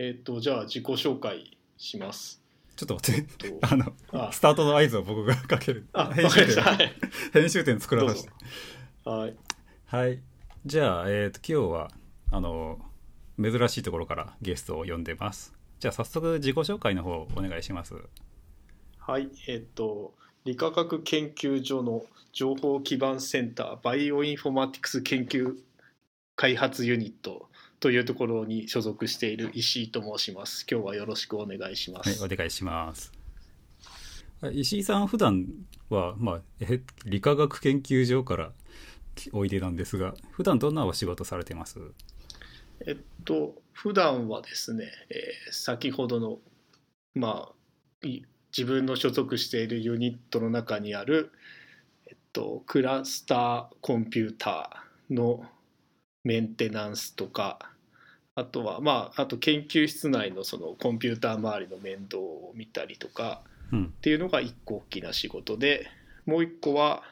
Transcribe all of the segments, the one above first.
えっ、と、じゃあ自己紹介します。ちょっと待って。えっとあのあ。スタートの合図を僕がかける。あ、編集点。編集点作らさせて。はい。はい。じゃあ、えー、と今日はあの珍しいところからゲストを呼んでます。じゃあ早速自己紹介の方お願いします。はい。えっ、と、理化学研究所の情報基盤センター、バイオインフォマティクス研究開発ユニットというところに所属している石井と申します。今日はよろしくお願いしまはいす。お願いしますはい石井さん普段はまあえ理化学研究所からおいでなんですが普段どんなお仕事されてます？えっと、普段はですね、えー先ほどの、まあ、い自分の所属しているユニットの中にある、えっと、クラスターコンピューターのメンテナンスとか、あとは、まあ、あと研究室内のそのコンピューター周りの面倒を見たりとかうん。っていうのが一個大きな仕事で、もう一個は、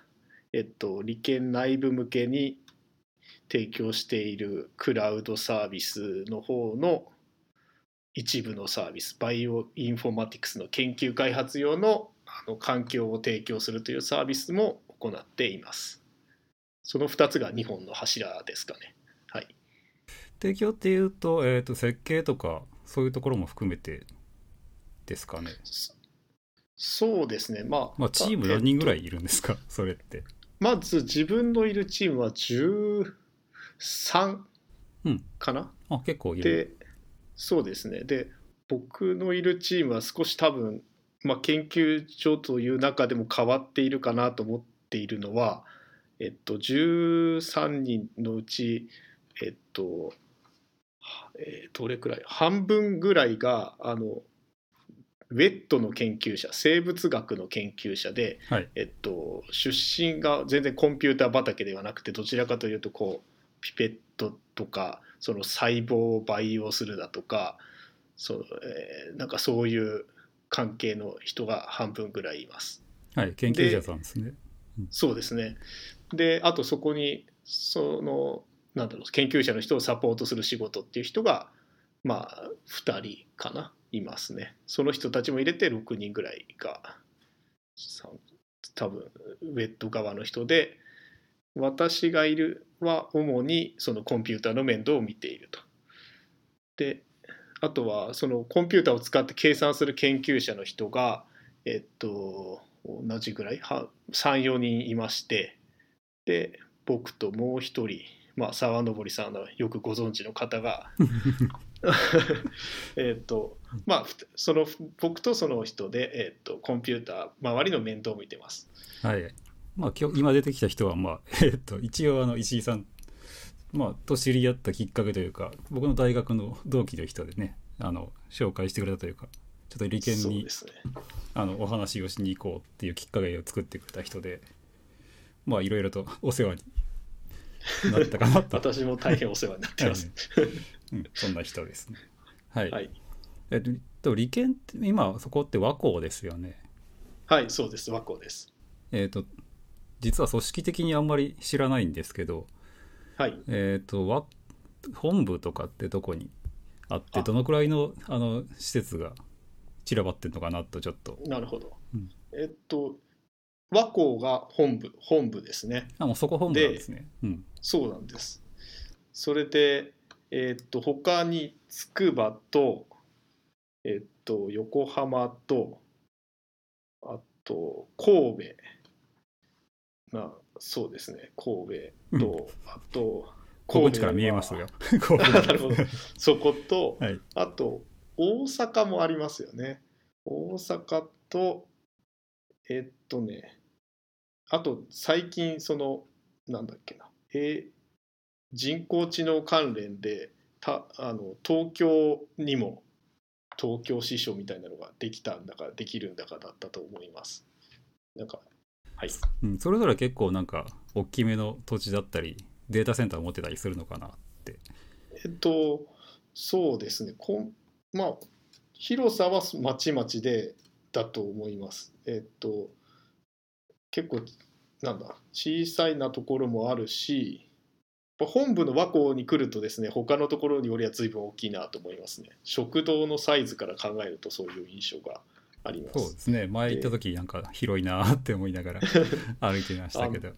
えっと、理研内部向けに提供しているクラウドサービスの方の一部のサービスバイオインフォマティクスの研究開発用のあの環境を提供するというサービスも行っています。その2つが2本の柱ですかね。はい提供っていうと,、えー、と設計とかそういうところも含めてですかね。そそうですね。まあ、まあチーム何人ぐらいいいるんですか？それって。まず自分のいるチームは13うん。かな、あ結構いる。でそうですね。で僕のいるチームは少し多分、まあ、研究所という中でも変わっているかなと思っているのは、えっと、13人のうちえっと、はえーどれくらい？半分ぐらいがあのウェットの研究者生物学の研究者で、はい。えっと、出身が全然コンピューター畑ではなくてどちらかというとこうピペットとかその細胞を培養するだとかそう、えーなんかそういう関係の人が半分ぐらいいます。はい研究者さんですね。そうですね。であとそこにそのなんだろう研究者の人をサポートする仕事っていう人がまあ2人かないますね。その人たちも入れて6人ぐらいが多分ウェット側の人で私がいるは主にそのコンピューターの面倒を見ていると。であとはそのコンピューターを使って計算する研究者の人がえっと同じぐらい？34人いまして。で僕ともう一人、まあ、沢登さんのよくご存知の方が えっとまあその僕とその人で、えっとコンピューター周りの面倒を見てます。はいまあ今日今出てきた人はまあ えっと一応あの石井さんまあと知り合ったきっかけというか僕の大学の同期の人でねあの紹介してくれたというかちょっと理研にね。あのお話をしに行こうっていうきっかけを作ってくれた人でまあいろいろとお世話になったかなと。私も大変お世話になってます。うん、そんな人ですね。はい、はい、えっと理研って今そこって和光ですよね。はい、そうです。和光です。えっ、と実は組織的にあんまり知らないんですけど。はい。えっ、とわ本部とかってどこにあってあ。どのくらいのあの施設が散らばってるのかなとちょっと。なるほど。うん。えっと和光が本部本部ですね。あもうそこ本部なんですね。うん。そうなんです。それで、えっと他に筑波とえっと横浜とあと神戸。まあそうですね。神戸と、あと ここっちから見えますよ。なるほど。そこと、はい。あと大阪もありますよね。大阪とえっとねあと最近そのなんだっけな、えー人工知能関連でたあの東京にも東京支所みたいなのができたんだかできるんだかだったと思います。なんかはい。うん、それぞれ結構なんか大きめの土地だったりデータセンターを持ってたりするのかなって。えっと、そうですね、こんまあ、広さはまちまちでだと思います。えっと、結構、なんだ、小さいなところもあるし、本部の和光に来るとですね他のところによりは随分大きいなと思いますね。食堂のサイズから考えるとそういう印象があります。そうですね。前行った時なんか広いなって思いながら 歩いてましたけど、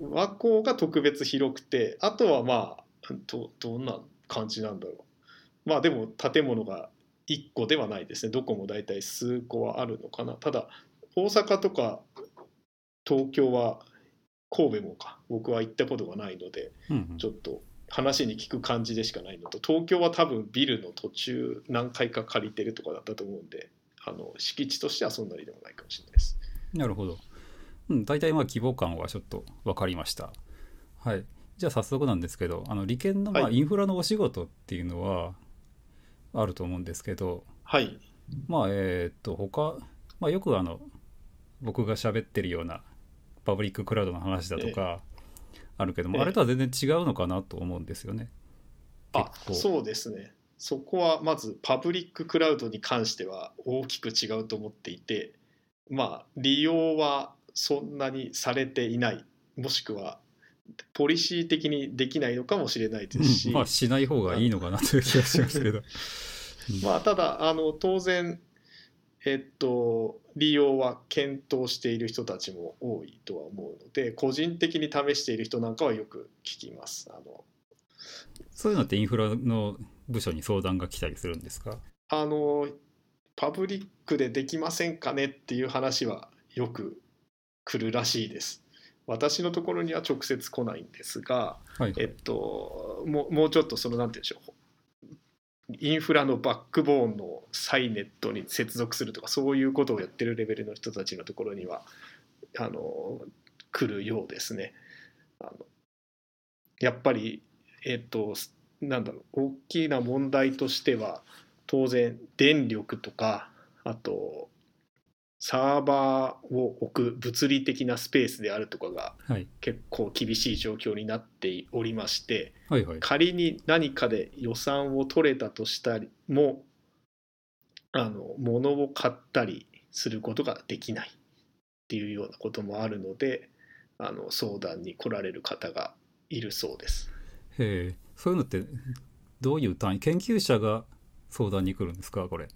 和光が特別広くてあとはまあどどんな感じなんだろう。まあでも建物が1個ではないですね。どこも大体数個はあるのかな。ただ大阪とか東京は神戸もか僕は行ったことがないのでうんうんちょっと話に聞く感じでしかないのと東京は多分ビルの途中何回か借りてるとかだったと思うんであの敷地としてはそんなにでもないかもしれないです。なるほど。うん、大体まあ規模感はちょっと分かりました。はい。じゃあ早速なんですけど、あの理研のまあはいインフラのお仕事っていうのはあると思うんですけど、はいまあえーっと他、まあ、よくあの僕が喋ってるようなパブリッククラウドの話だとかあるけども、ええ。あれとは全然違うのかなと思うんですよね。あ結構。そうですね。そこはまずパブリッククラウドに関しては大きく違うと思っていてまあ利用はそんなにされていない。もしくはポリシー的にできないのかもしれないですし、うん。まあしない方がいいのかなという気がしますけど。う んまあ、ただあの当然、えっと、利用は検討している人たちも多いとは思うので個人的に試している人なんかはよく聞きます。あのそういうのってインフラの部署に相談が来たりするんですか？あのパブリックでできませんかねっていう話はよく来るらしいです。私のところには直接来ないんですが、はい、はいえっと、もうもうちょっとそのなんて言うんでしょうインフラのバックボーンのサイネットに接続するとかそういうことをやってるレベルの人たちのところにはあの来るようですね。あのやっぱりえっとなんだろう大きな問題としては当然電力とかあとサーバーを置く物理的なスペースであるとかがはい。結構厳しい状況になっておりましてはいはい。仮に何かで予算を取れたとしたりもあの物を買ったりすることができないっていうようなこともあるのであの相談に来られる方がいるそうです。へえ。そういうのってどういう単位？研究者が相談に来るんですか？これ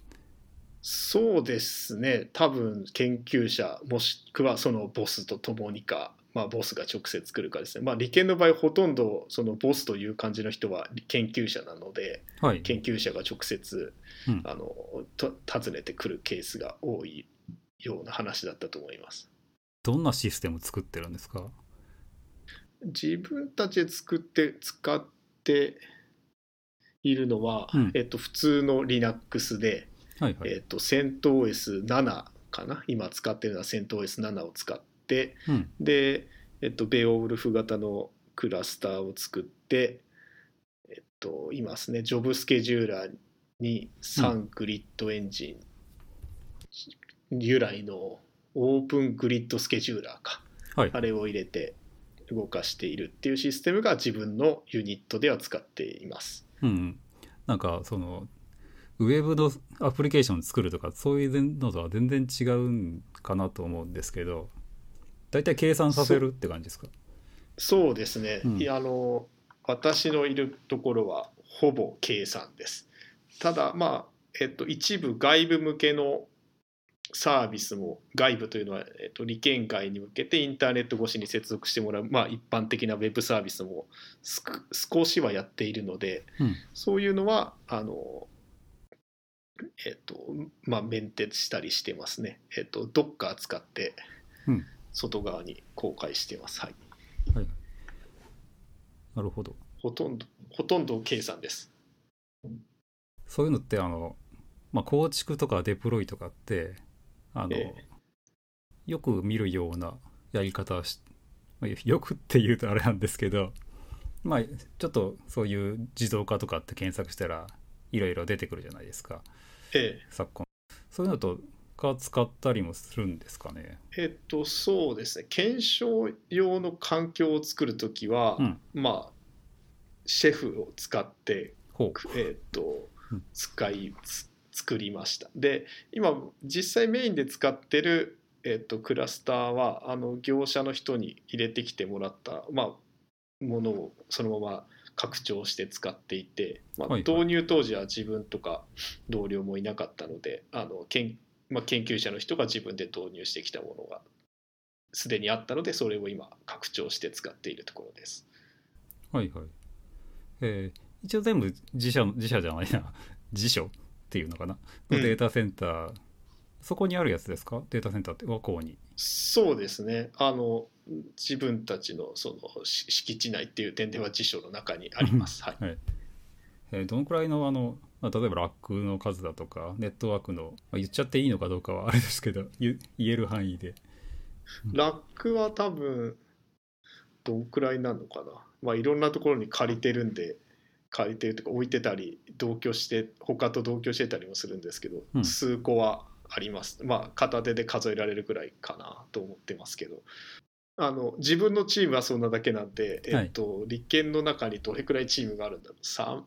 そうですね。多分研究者もしくはそのボスと共にか、まあ、ボスが直接来るかですね、まあ、理研の場合ほとんどそのボスという感じの人は研究者なのではい。研究者が直接、うん。あのと訪ねてくるケースが多いような話だったと思います。どんなシステム作ってるんですか？自分たちで作って使っているのは、うん。えっと、普通の Linux で、はいはい、えっと、CentOS7 かな？今使ってるのは CentOS7 を使ってうん。で、えっと、ベオウルフ型のクラスターを作って、えっと、いますね。ジョブスケジューラーに3グリッドエンジン由来のオープングリッドスケジューラーか。はい。あれを入れて動かしているっていうシステムが自分のユニットでは使っています。うんうん、なんかそのウェブのアプリケーション作るとかそういうのとは全然違うんかなと思うんですけど大体計算させるって感じですか？そうですね、うん。いやあの私のいるところはほぼ計算です。ただまあ、えっと、一部外部向けのサービスも外部というのは、えっと、利権外に向けてインターネット越しに接続してもらう、まあ、一般的なウェブサービスも少しはやっているのでうん。そういうのはあのえっとまあメンテしたりしてますね。えっと Docker 使ってうん外側に公開してます。はい。はいなるほどほとんどほとんど計算です。そういうのってあの、まあ、構築とかデプロイとかってあの、えよく見るようなやり方をし、まあよくって言うとあれなんですけどまあちょっとそういう自動化とかって検索したらいろいろ出てくるじゃないですかえ昨今。そういうのとか使ったりもするんですかね？ええっとそうですね。検証用の環境を作るときは、うん。まあシェフを使ってほえっとうん。使いつ作りました。で今実際メインで使ってるえっとクラスターはあの業者の人に入れてきてもらったまあものをそのまま拡張して使っていて、まあ、導入当時は自分とか同僚もいなかったのであの研,、まあ、研究者の人が自分で導入してきたものがすでにあったのでそれを今拡張して使っているところです。はいはい。えー一応全部自社の、自社じゃないな、辞書っていうのかな。うんのデータセンター、そこにあるやつですか？データセンターって、和光に。そうですねあの自分たちのそのし敷地内っていう点では辞書の中にあります。はい。はい。えーどのくらいの、あの、まあ、例えばラックの数だとか、ネットワークの、まあ、言っちゃっていいのかどうかはあれですけど、言言える範囲で。ラックは多分どんくらいなのかな。まあいろんなところに借りてるんで借りてるとか置いてたり同居して他と同居してたりもするんですけど、うん。数個はあります。まあ片手で数えられるくらいかなと思ってますけどあの自分のチームはそんなだけなんで、えっと、立憲の中にどれくらいチームがあるんだろう。三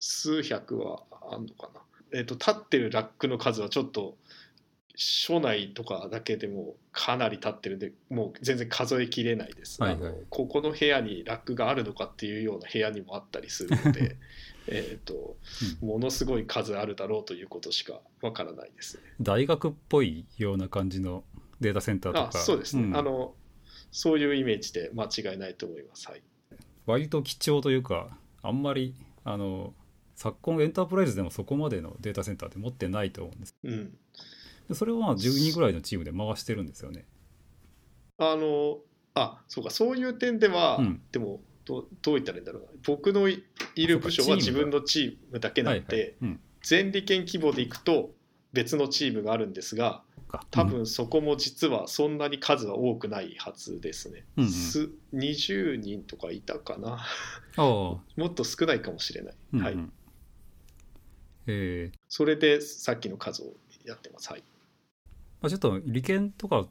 数百はあんのかな、えっと、立ってるラックの数はちょっと署内とかだけでもかなり立ってるんでもう全然数えきれないです、はいはい。あのここの部屋にラックがあるのかっていうような部屋にもあったりするので えっとものすごい数あるだろうということしかわからないですね。大学っぽいような感じのデータセンターとあか。そうですね、ん。あのそういうイメージで間違いないと思います。はい、割と貴重というかあんまりあの昨今エンタープライズでもそこまでのデータセンターって持ってないと思うんです。うん、でそれをまあ10人ぐらいのチームで回してるんですよね。あのあそうか。そういう点では、うん。でもどうどう言ったらいいんだろうな。僕のいいる部署は自分のチームだけなんで、はいはい。うん。全利権規模でいくと別のチームがあるんですがか。多分そこも実はそんなに数は多くないはずですね。うんうん。す20人とかいたかな。もっと少ないかもしれない。うんうん。はい、え。ーそれでさっきの数をやってます。はい、まあ、ちょっと利権とか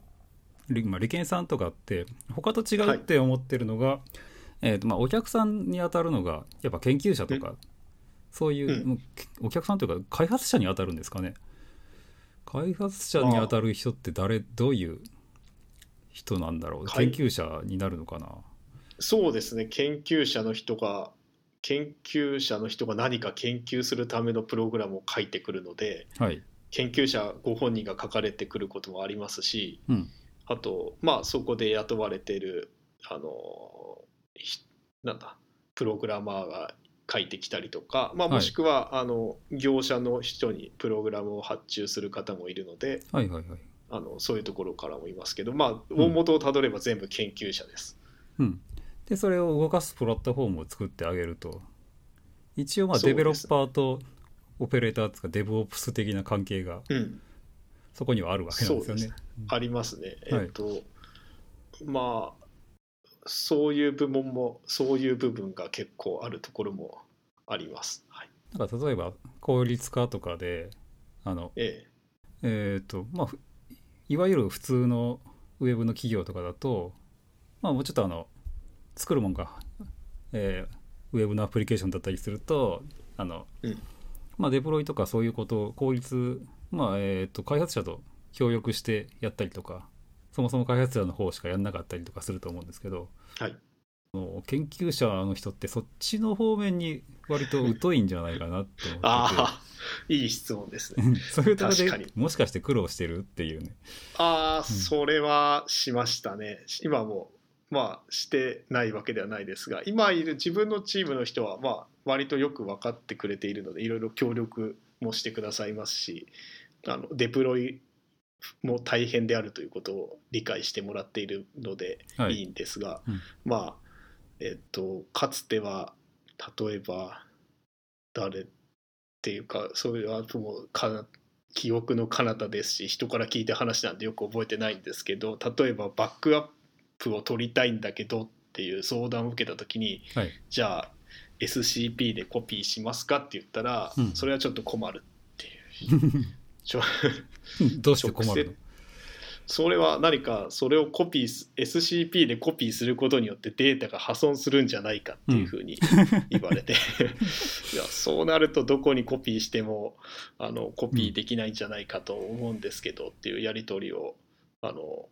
利,、まあ、利権さんとかって他と違うって思ってるのが、えーとまあ、お客さんに当たるのがやっぱ研究者とか、そういう、うん。お客さんというか開発者に当たるんですかね開発者に当たる人って誰どういう人なんだろう？はい研究者になるのかな？そうですね。研究者の人が研究者の人が何か研究するためのプログラムを書いてくるのではい。研究者ご本人が書かれてくることもありますしうん。あとまあそこで雇われているあのひなんだプログラマーが書いてきたりとか、まあ、はい。もしくは、あの業者の人にプログラムを発注する方もいるのではいはいはい。あのそういうところからもいますけどまあん。大元をたどれば全部研究者です。うん。でそれを動かすプラットフォームを作ってあげると一応まあデベロッパーとオペレーターとかデブオプス的な関係がうん。そこにはあるわけなんですよね。そうありますね。はい。えっと、まあそういう部門もそういう部分が結構あるところもあります。はい、なんか例えば効率化とかであのええ。っ、とまあふいわゆる普通のウェブの企業とかだとまあもうちょっとあの作るもんが、えーウェブのアプリケーションだったりするとあの、うん。まあデプロイとかそういうことを効率まあえっ、と開発者と協力してやったりとかそもそも開発者の方しかやんなかったりとかすると思うんですけどえはい、あの研究者の人ってそっちの方面に割と疎いんじゃないかなって思っててああいい質問ですね。そういうところ確かにでもしかして苦労してるっていうね。ああそれはしましたね。今もまあしてないわけではないですが今いる自分のチームの人はまあ割とよく分かってくれているのでいろいろ協力もしてくださいますしあのデプロイも大変であるということを理解してもらっているのではい。いいんですが、うん。まあえっとかつては例えば誰っていうかそれはもうか記憶の彼方ですし人から聞いた話なんでよく覚えてないんですけど例えばバックアップを取りたいんだけどっていう相談を受けた時にはい。じゃあ SCP でコピーしますかって言ったら、うん。それはちょっと困るっていう どうして困るの？それは何かそれをコピーす SCP でコピーすることによってデータが破損するんじゃないかっていうふうに言われて、いやそうなるとどこにコピーしてもあのコピーできないんじゃないかと思うんですけどっていうやり取りをあの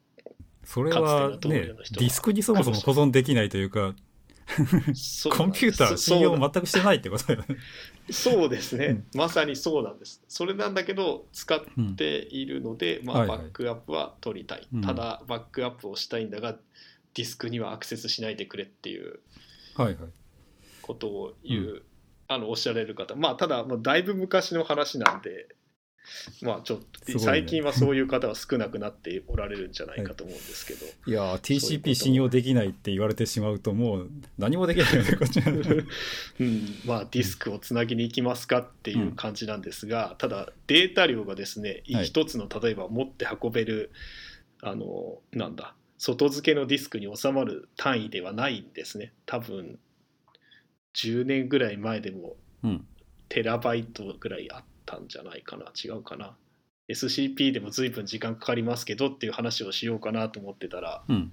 それはねディスクにそもそも保存できないというかコンピューター信用全くしてないってことだよね。そうですね、うん。まさにそうなんです。それなんだけど使っているので、まあ、はいはい。バックアップは取りたい、うん。ただバックアップをしたいんだがディスクにはアクセスしないでくれっていうはいはい。ことを言う、うあのおっしゃられる方。まあただもうだいぶ昔の話なんでまあちょっと、ね。最近はそういう方は少なくなっておられるんじゃないかと思うんですけど、い。やーそういうこと TCP 信用できないって言われてしまうともう何もできないよねこっちはうん、まあディスクをつなぎに行きますかっていう感じなんですが、ただデータ量がですねはい。一つの例えば持って運べるあのなんだ外付けのディスクに収まる単位ではないんですね。多分10年ぐらい前でもうん。テラバイトぐらいあったんじゃないかな。違うかな。SCP でも随分時間かかりますけどっていう話をしようかなと思ってたらうん。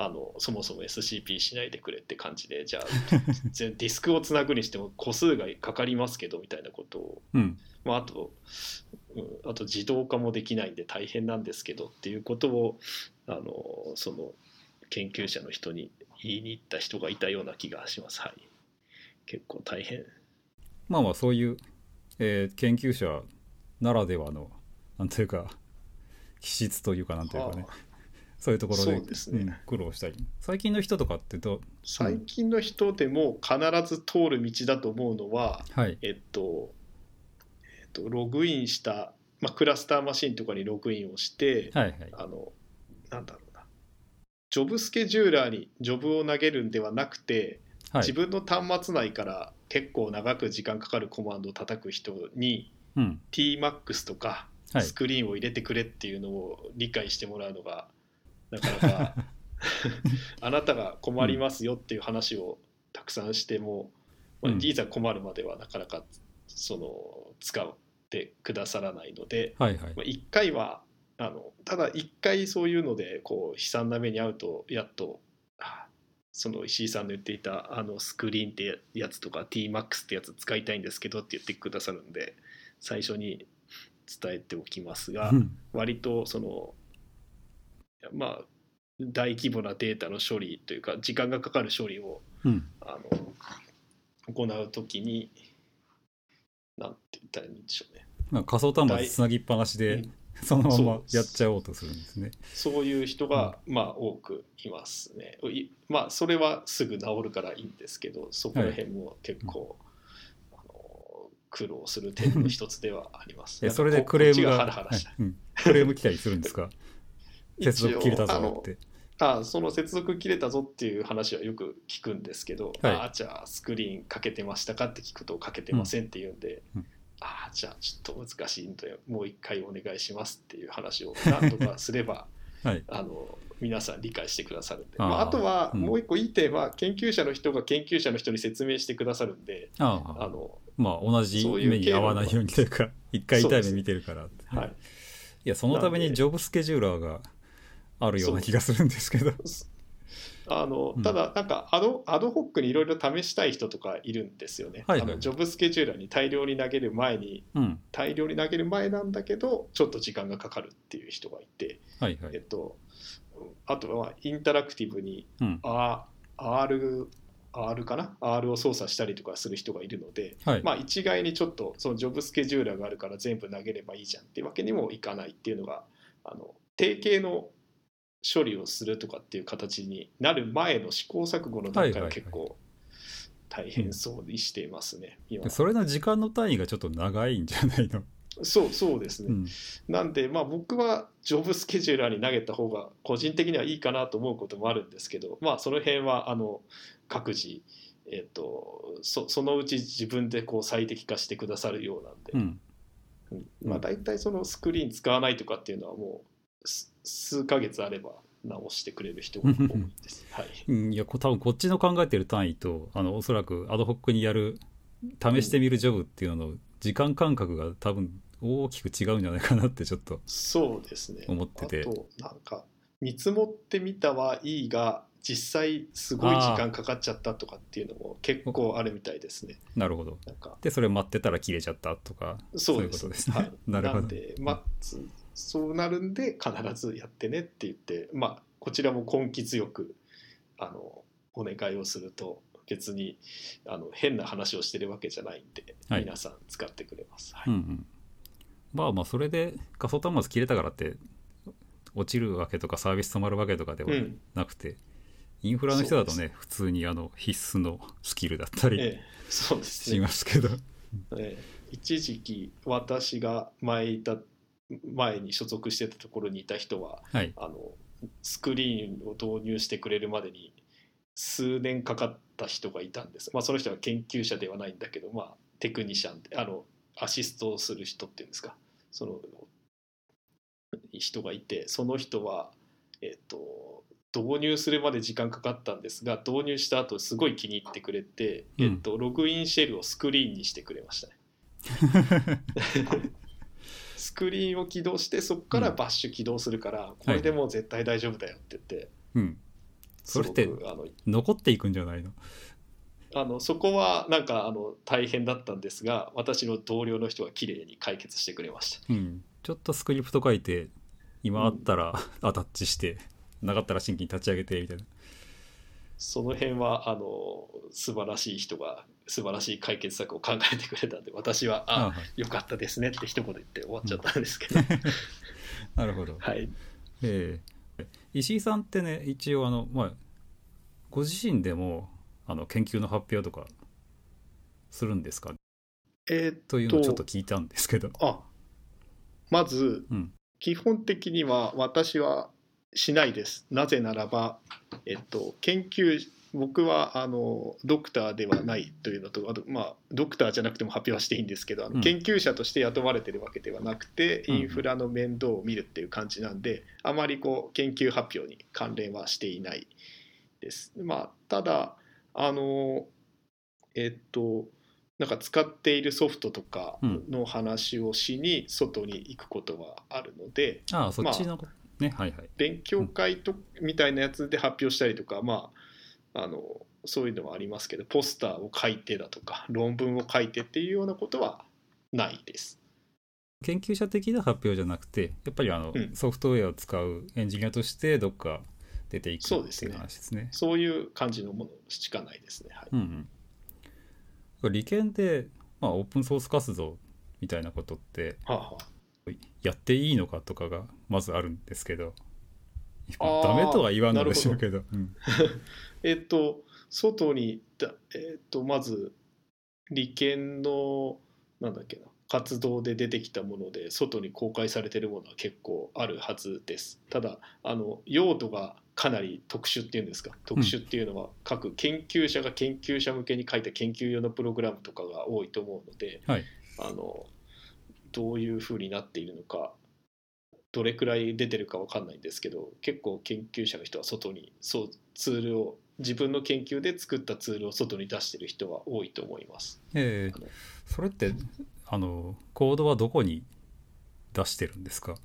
あのそもそも SCP しないでくれって感じでじゃあ ぜディスクをつなぐにしても個数がかかりますけどみたいなことを、うん。まあ、あと、うん、あと自動化もできないんで大変なんですけどっていうことをあのその研究者の人に言いに行った人がいたような気がします。はい。結構大変。まあまあそういう、えー研究者ならではのなんというか気質というかなんというかね。はあ。そういうところでそうん苦労したり。最近の人とかってどう？最近の人でも必ず通る道だと思うのは、はい。えっと、えっと、ログインした、まあ、クラスターマシンとかにログインをして、はいはい。あの、なんだろうな、ジョブスケジューラーにジョブを投げるんではなくて、はい。自分の端末内から結構長く時間かかるコマンドを叩く人にうん。TMAX とかはい。スクリーンを入れてくれっていうのを理解してもらうのが なかなかあなたが困りますよっていう話をたくさんしても、まあうん。いざ困るまではなかなかその使ってくださらないので、はいはい。まあ、1回はあのただ1回そういうのでこう悲惨な目に遭うとやっとあその石井さんの言っていたあのスクリーンってやつとか TMAX ってやつ使いたいんですけどって言ってくださるんで最初に伝えておきますがうん。割とそのまあ大規模なデータの処理というか時間がかかる処理をうん。あの行うときになんて言ったらいいんでしょうね。まあ、仮想端末つなぎっぱなしでうんそのままやっちゃおうとするんですね。そう。いう人が、まあ多くいますね。いまあそれはすぐ治るからいいんですけどそこら辺も結構、あの苦労する点の一つではあります。えそれでクレームががはい。うん。クレーム来たりするんですか？接続切れたぞって。あその接続切れたぞっていう話はよく聞くんですけど、はい。あじゃあスクリーンかけてましたか？って聞くとかけてませんって言うんで、うんあじゃあちょっと難しいんでもう一回お願いしますっていう話を何とかすれば はい。あの皆さん理解してくださるんで。あーまあ、あとはうん。もう一個いい点は研究者の人が研究者の人に説明してくださるんであああの、まあ同じ目に合わないようにというか、一回痛い目見てるから。はい、いや、そのためにジョブスケジューラーがあるような気がするんですけど。あのうんただなんかアドアドホックにいろいろ試したい人とかいるんですよね、はいはいあのジョブスケジューラーに大量に投げる前にうん。大量に投げる前なんだけどちょっと時間がかかるっていう人がいて、はいはい。えっと、あとはインタラクティブにうん。R, R, R かな？R を操作したりとかする人がいるので、はい。まあ、一概にちょっとそのジョブスケジューラーがあるから全部投げればいいじゃんっていうわけにもいかないっていうのがあの定型の処理をするとかっていう形になる前の試行錯誤の段階は結構大変そうにしていますね、今それの時間の単位がちょっと長いんじゃないの？そうそうですね、うん。なんでまあ僕はジョブスケジューラーに投げた方が個人的にはいいかなと思うこともあるんですけどまあその辺はあの各自えっとそそのうち自分でこう最適化してくださるようなんで、うん。うん。まあ、大体そのスクリーン使わないとかっていうのはもうす数ヶ月あれば直してくれる人が多いです。はい、うんいや、こ多分こっちの考えてる単位と、あの、おそらくアドホックにやる、試してみるジョブっていうのの時間感覚が多分大きく違うんじゃないかなってちょっと。そうですね思っててあとなんか見積もってみたはいいが実際すごい時間かかっちゃったとかっていうのも結構あるみたいですね。なるほど。なんかで、それ待ってたら切れちゃったとか。そういうことですねはい、なるほどんで、まあ、つそうなるんで必ずやってねって言って、まあ、こちらも根気強くあのお願いをすると別にあの変な話をしてるわけじゃないんで、はい。皆さん使ってくれます。はい。うんうん。まあまあそれで仮想端末切れたからって落ちるわけとかサービス止まるわけとかではうん。なくて、インフラの人だとね普通にあの必須のスキルだったりええ、そうですね。しますけど、ええ。一時期私が前いた前に所属してたところにいた人ははい。あのスクリーンを導入してくれるまでに数年かかった人がいたんです、まあ、その人は研究者ではないんだけど、まあ、テクニシャンであのアシストをする人っていうんですか。その人がいてその人は、えっと導入するまで時間かかったんですが導入した後すごい気に入ってくれて、うん。えっと、ログインシェルをスクリーンにしてくれましたね。スクリーンを起動してそこからバッシュ起動するから、これでもう絶対大丈夫だよって言って、うん。それってあの残っていくんじゃないの？あのそこはなんかあの大変だったんですが私の同僚の人が綺麗に解決してくれました。うん、ちょっとスクリプト書いて今あったらアタッチして、なかったら新規に立ち上げてみたいな。その辺はあの素晴らしい人が素晴らしい解決策を考えてくれたんで私はああはいよかったですねって一言言って終わっちゃったんですけど、なるほど、はい。ええ。石井さんってね一応あの、まあ、ご自身でもあの研究の発表とかするんですか？えーっというのをちょっと聞いたんですけど、あまずうん。基本的には私はしないです。なぜならば、えっと、研究僕はあのドクターではないというのとあと、まあ、ドクターじゃなくても発表はしていいんですけどあうん。の研究者として雇われてるわけではなくて、うん。インフラの面倒を見るっていう感じなんであまりこう研究発表に関連はしていないです。まあ、ただあのえっとなんか使っているソフトとかの話をしに外に行くことはあるので、ああそっちの、ね。はいはい。勉強会とみたいなやつで発表したりとか、まあ、あのそういうのはありますけどポスターを書いてだとか論文を書いてっていうようなことはないです。研究者的な発表じゃなくてやっぱりあの、うんソフトウェアを使うエンジニアとしてどっか出ていくっていうそうですね話ですね。そういう感じのものしかないですね。はい、うんうん、理研で、まあ、オープンソース活動みたいなことってはあはあやっていいのかとかがまずあるんですけど、ダメとは言わんのでしょうけど。うん。えっと外にだ、えっとまず利権のなんだっけな活動で出てきたもので外に公開されてるものは結構あるはずです。ただあの用途がかなり特殊っていうんですか？特殊っていうのは各研究者が研究者向けに書いた研究用のプログラムとかが多いと思うので、はい。あのどういうふうになっているのかどれくらい出てるかわかんないんですけど結構研究者の人は外にそうツールを自分の研究で作ったツールを外に出してる人は多いと思います。ええ。それってあのコードはどこに出してるんですか？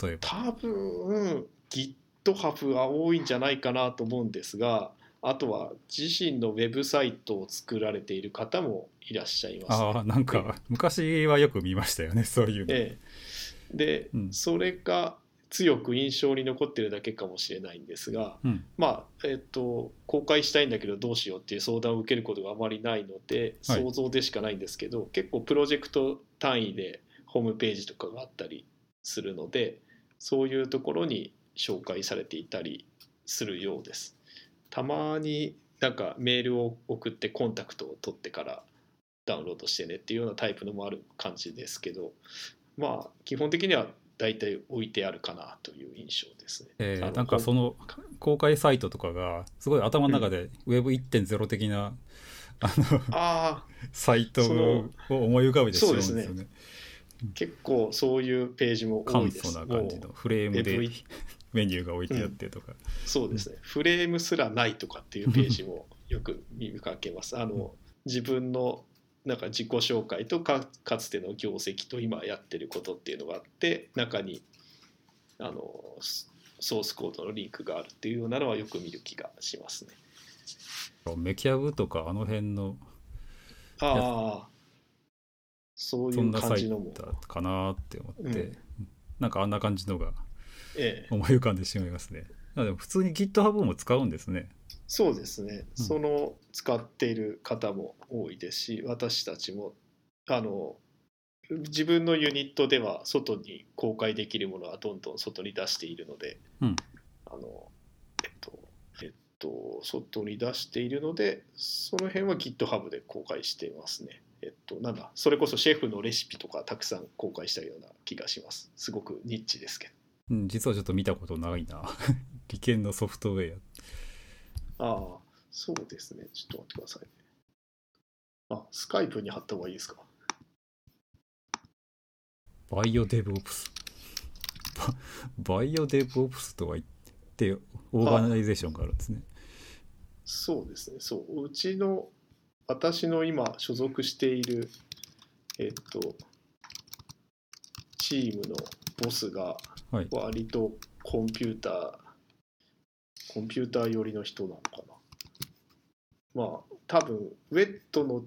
例えば。多分 GitHub は多いんじゃないかなと思うんですがあとは自身のウェブサイトを作られている方もいらっしゃいます、ね。ああなんか昔はよく見ましたよねそういうの、ええ、で、うん。それが強く印象に残ってるだけかもしれないんですが、うん。まあえっと公開したいんだけどどうしようっていう相談を受けることがあまりないのではい。想像でしかないんですけど、結構プロジェクト単位でホームページとかがあったりするのでそういうところに紹介されていたりするようです。たまになんかメールを送ってコンタクトを取ってからダウンロードしてねっていうようなタイプのもある感じですけどまあ基本的には大体置いてあるかなという印象ですね。えーなんかその公開サイトとかがすごい頭の中で Web1.0 的な、あのああサイトを思い浮かべてしまうんですよね。そうです結構そういうページも多簡いです。素な感じのもフレームでメニューが置いてあってとか、うそうですね、フレームすらないとかっていうページもよく見かけます。あの自分のなんか自己紹介とかかつての業績と今やってることっていうのがあって中にあのソソースコードのリンクがあるっていうようなのはよく見る気がしますね。メキャブとかあの辺のああそういう感じのも、かなって思って、うん。なんかあんな感じのがええ、思い浮かんでしまいますね。あでも普通に GitHub も使うんですねそうですね、うん。その使っている方も多いですし私たちもあの自分のユニットでは外に公開できるものはどんどん外に出しているので、うん。あのえっとえっと外に出しているのでその辺は GitHub で公開していますね。えっと、なんだそれこそシェフのレシピとかたくさん公開したような気がします。すごくニッチですけど。うん、実はちょっと見たことないな。理研のソフトウェああそうですね。ちょっと待ってくださいね。あスカイプに貼った方がいいですか？あ BioDevOps。バ BioDevOps とは言って organization があるんですね。そうですね。そううちの私の今所属しているえっとチームのボスがはい。割とコンピューターコンピューター寄りの人なのかな。まあ多分ウェットの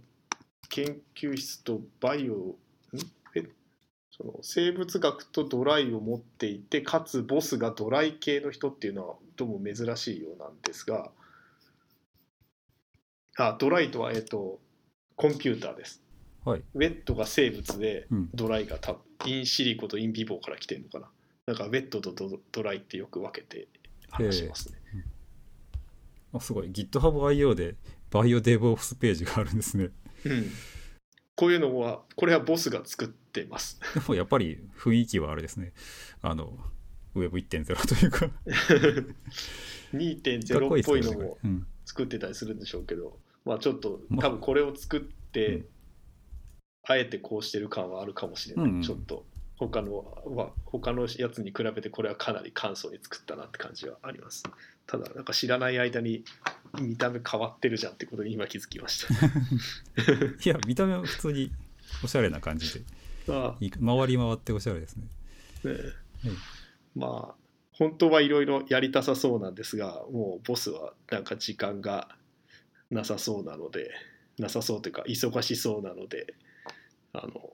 研究室とバイオん？え？その生物学とドライを持っていてかつボスがドライ系の人っていうのはどうも珍しいようなんですが。あドライとはえっとコンピューターです。はい。ウェットが生物でうん。ドライが多分インシリコとインビボから来てるのかな。なんかウェットとドドライってよく分けて話しますね。あすごい。GitHubIO でバイオデブオプスページがあるんですね。うん。こういうのはこれはボスが作ってます。でもやっぱり雰囲気はあれですね。あの Web1.0 というか。か2.0っぽいのもうん、作ってたりするんでしょうけどまあちょっとまあ。多分これを作って、うん。あえてこうしてる感はあるかもしれない、うんうん。ちょっと他のは他のやつに比べてこれはかなり簡素に作ったなって感じはあります。ただなんか知らない間に見た目変わってるじゃんってことに今気づきました。いや見た目は普通におしゃれな感じで。回り回っておしゃれですね。ねえ。まあ本当はいろいろやりたさそうなんですがもうボスはなんか時間がなさそうなのでなさそうというか忙しそうなのであの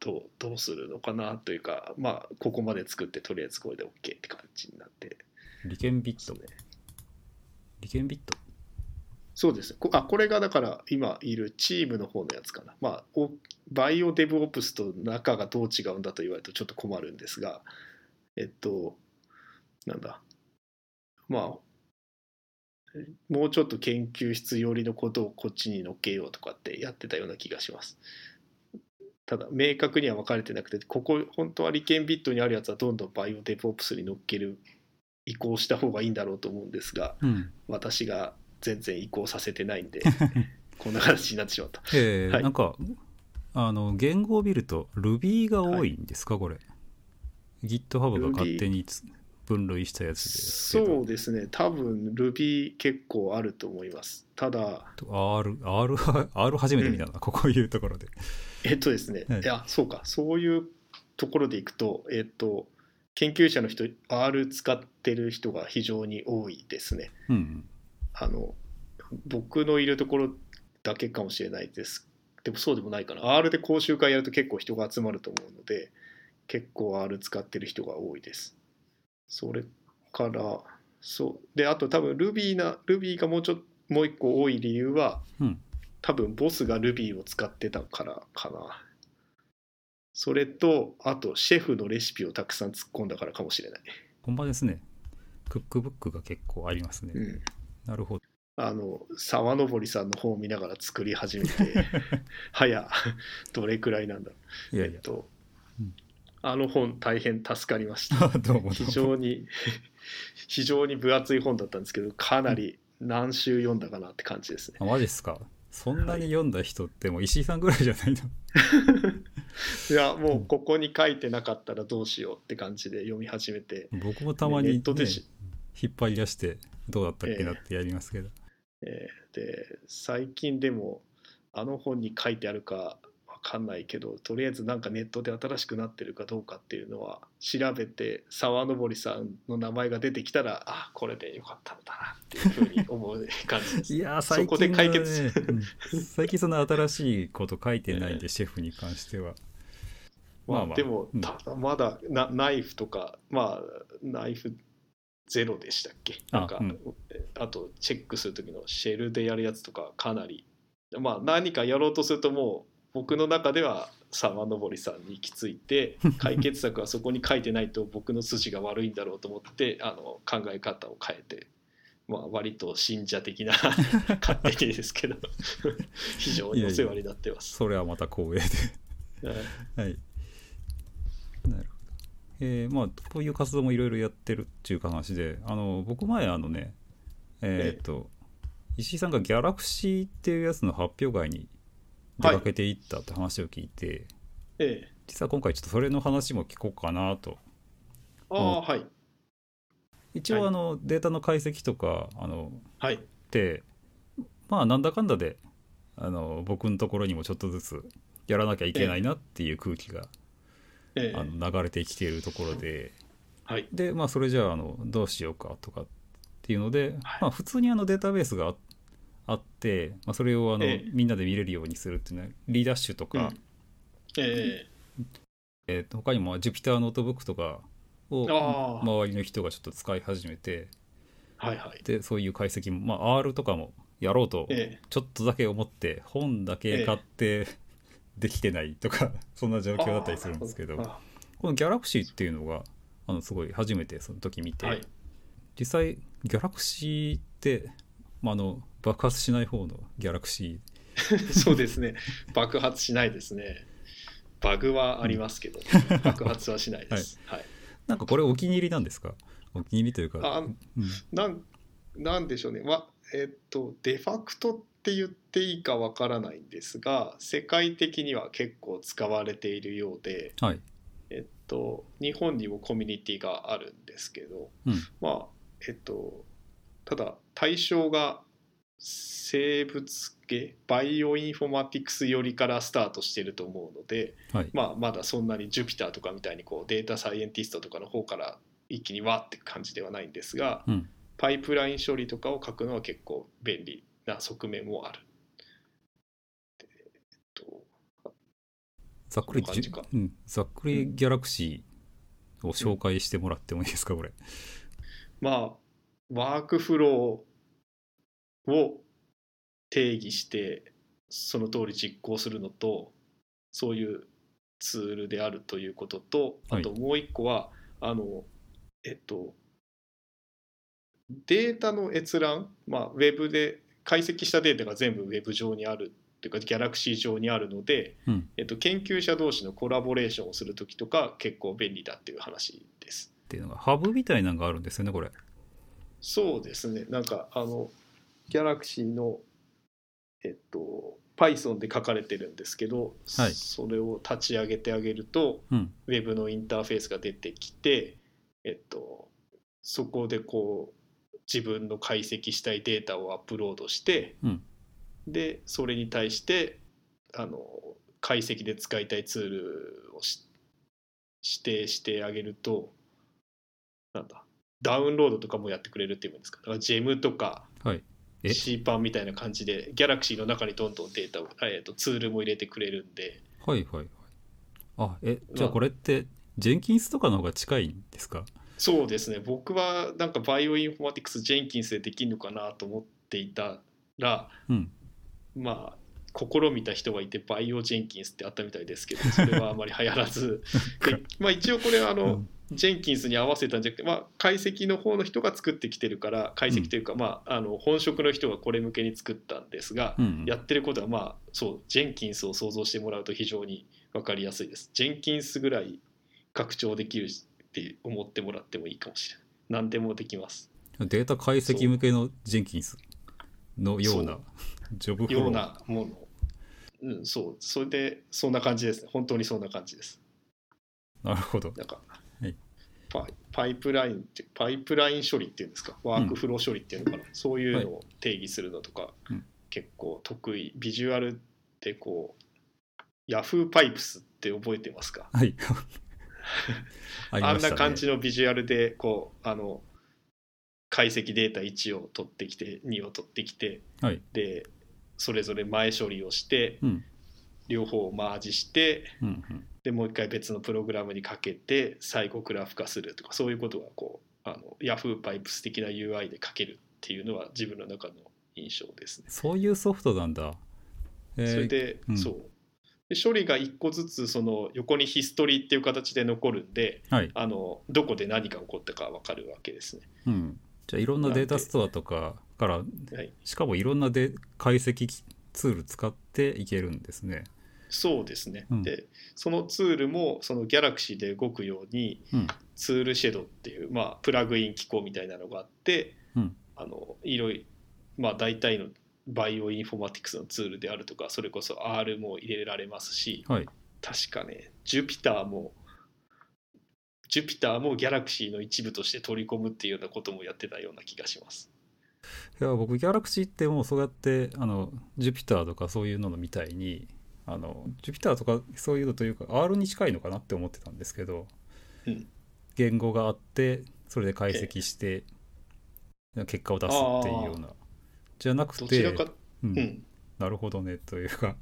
どうどうするのかなというかまあここまで作ってとりあえずこれで OK って感じになって。利権ビットね利権ビット？そうです。こあこれがだから今いるチームの方のやつかな。まあおバイオデブオプスと中がどう違うんだと言われるとちょっと困るんですがえっとなんだ。まあもうちょっと研究室寄りのことをこっちに乗っけようとかってやってたような気がしますただ明確には分かれてなくてここ本当は利権ビットにあるやつはどんどんバイオデブオプスに乗っける移行した方がいいんだろうと思うんですがうん。私が全然移行させてないんで こんな形になってしまったえーはい。なんかあの言語を見ると Ruby が多いんですか、これ。GitHub が勝手につ分類したやつですそうですね。多分 Ruby 結構あると思います。ただ R, R, R 初めて見たな、ここいうところでえっとですね、はい。い、やそうかそういうところでいくとえっと研究者の人 R 使ってる人が非常に多いですね。うんうん。あの僕のいるところだけかもしれないです。でもそうでもないかな。R で講習会やると結構人が集まると思うので結構 R 使ってる人が多いです。それからそう。であと多分 Ruby な Ruby がもうちょっともう一個多い理由はうん多分ボスが Ruby を使ってたからかな。それとあとシェフのレシピをたくさん突っ込んだからかもしれない、ほんまですね。クックブックが結構ありますね、うん、なるほど。あの沢登さんの本を見ながら作り始めて 早どれくらいなんだろう。いやいや。えっとうん。あの本大変助かりました。どうもどうも。非常に非常に分厚い本だったんですけどかなり何週読んだかなって感じですね。あマジっすかそんなに読んだ人ってもう石井さんぐらいじゃないの、いやもうここに書いてなかったらどうしようって感じで読み始めて、僕もたまに、ネねットでし、引っ張り出してどうだったっけなってやりますけど、えーで最近でもあの本に書いてあるかわかんないけどとりあえずなんかネットで新しくなってるかどうかっていうのは調べて沢登さんの名前が出てきたらあこれでよかったのだなっていうふうに思う感じです。いやーそ最こで解決。うん。最近そんな新しいこと書いてないんで、シェフに関しては。まあまあまあ。でもうん。ただまだなナイフとかまあナイフゼロでしたっけ？あなんかうん。あとチェックする時のシェルでやるやつとかかなり。まあ何かやろうとするともう僕の中では沢登さんに行き着いて 解決策はそこに書いてないと僕の筋が悪いんだろうと思ってあの考え方を変えて。まあ、割と信者的な 勝手にですけど非常にお世話になってます。それはまた光栄ではいはい。なるほど。えーまあ、こういう活動もいろいろやってるっていう話で、あの、僕前あのね、えーっと、石井さんがギャラクシーっていうやつの発表会に出かけていったって話を聞いて、ええ、実は今回ちょっとそれの話も聞こうかなと。ああはい。一応はい。あの、データの解析とか、あの、はい。って、まあなんだかんだで、あの、僕のところにもちょっとずつやらなきゃいけないなっていう空気が、ええ。あの流れてきているところで、はい。でまあそれじゃああのどうしようかとかっていうので、はい。まあ普通にあのデータベースがああって、まあ、それをあの、ええ。みんなで見れるようにするっていうのはリーダッシュとか、うん。ええーと他にも Jupyter ノートブックとかを周りの人がちょっと使い始めてえはいはい。でそういう解析も、まあ、R とかもやろうとええ。ちょっとだけ思って本だけ買ってできてないとか そんな状況だったりするんですけどあこの Galaxy っていうのがあのすごい初めてその時見て、はい。実際 Galaxy って、まあ、あの爆発しない方のギャラクシ そうですね。爆発しないですね。バグはありますけど、爆発はしないです、はい。ーなんかこれお気に入りなんですか？お気に入りというかあうん。なんなんでしょうね、まえっとデファクトって言っていいかわからないんですが世界的には結構使われているようで、はい。えっと、日本にもコミュニティがあるんですけど、うん。まあえっとただ対象が生物系バイオインフォマティクス寄りからスタートしてると思うので、はい。まあ、まだそんなに Jupyter とかみたいにこうデータサイエンティストとかの方から一気にわーって感じではないんですが、うん。パイプライン処理とかを書くのは結構便利な側面もある。でえっとざっくりうん、ざっくり Galaxyーを紹介してもらってもいいですかこれ。まあワークフローを定義してその通り実行するのとそういうツールであるということとあはい。ともう一個は、あのえっとデータの閲覧、まあ、ウェブで解析したデータが全部ウェブ上にあるっていうかギャラクシー上にあるので、うん。えっと、研究者同士のコラボレーションをする時とか結構便利だっていう話です。っていうのがハブみたいなのがあるんですよねこれ。そうですね。なんかあのギャラクシーのえっと Python で書かれてるんですけど、はい。それを立ち上げてあげるとうん。ウェブのインターフェースが出てきてえっとそこでこう自分の解析したいデータをアップロードして、うん。でそれに対してあの解析で使いたいツールをし指定してあげるとなんだダウンロードとかもやってくれるっていうんですか。だから GEM とかはいえ？CPAN みたいな感じで Galaxy の中にどんどんデータを、えー、とツールも入れてくれるんで。はいはいはい。あえじゃあこれってジェンキンスとかの方が近いんですか？そうですね。僕はなんかバイオインフォマティクスジェンキンスでできるのかなと思っていたらうん。まあ試みた人がいてバイオジェンキンスってあったみたいですけどそれはあまり流行らず で、まあ、一応これはあの、うんジェンキンスに合わせたんじゃなくて、まあ、解析の方の人が作ってきてるから解析というか、まあ、あの本職の人がこれ向けに作ったんですが、うんやってることはまあそうジェンキンスを想像してもらうと非常に分かりやすいです。ジェンキンスぐらい拡張できるって思ってもらってもいいかもしれない。何でもできます。データ解析向けのジェンキンスのようなジョブフローようなもの。うん、そう。それでそんな感じです。ね。本当にそんな感じです。なるほど。なんか、はい。パイパイプラインってパイプライン処理っていうんですか？ワークフロー処理っていうのかな、そういうのを定義するのとか、うん結構得意。ビジュアルってこうヤフーパイプスって覚えてますか？はい。ありあんな感じのビジュアルでこうあの解析データ1を取ってきて2を取ってきてはいでそれぞれ前処理をしてうん両方をマージしてうんうんでもう一回別のプログラムにかけて最後グラフ化するとかそういうことがこうあの Yahoo パイプス的な UI で書けるっていうのは自分の中の印象ですね。そういうソフトなんだ。えーそれで、うんそうで処理が1個ずつその横にヒストリーっていう形で残るんではい。あのどこで何が起こったか分かるわけですね。うん。じゃあいろんなデータストアとかから、はい、しかもいろんなで解析ツール使っていけるんですね。そうですね、うんでそのツールもその Galaxy で動くようにうん。ツールシェドっていう、まあ、プラグイン機構みたいなのがあって、うんあのいろいろ、まあ、大体のバイオインフォマティクスのツールであるとかそれこそ R も入れられますしはい。確かね Jupyter も Jupyter も Galaxy の一部として取り込むっていうようなこともやってたような気がします。いや僕ギャラクシーってもうそうやってあの Jupyter とかそういうのみたいにあの Jupyter とかそういうのというか R に近いのかなって思ってたんですけど、うん。言語があってそれで解析して結果を出すっていうような。じゃなくてうん。うん、なるほどねというか。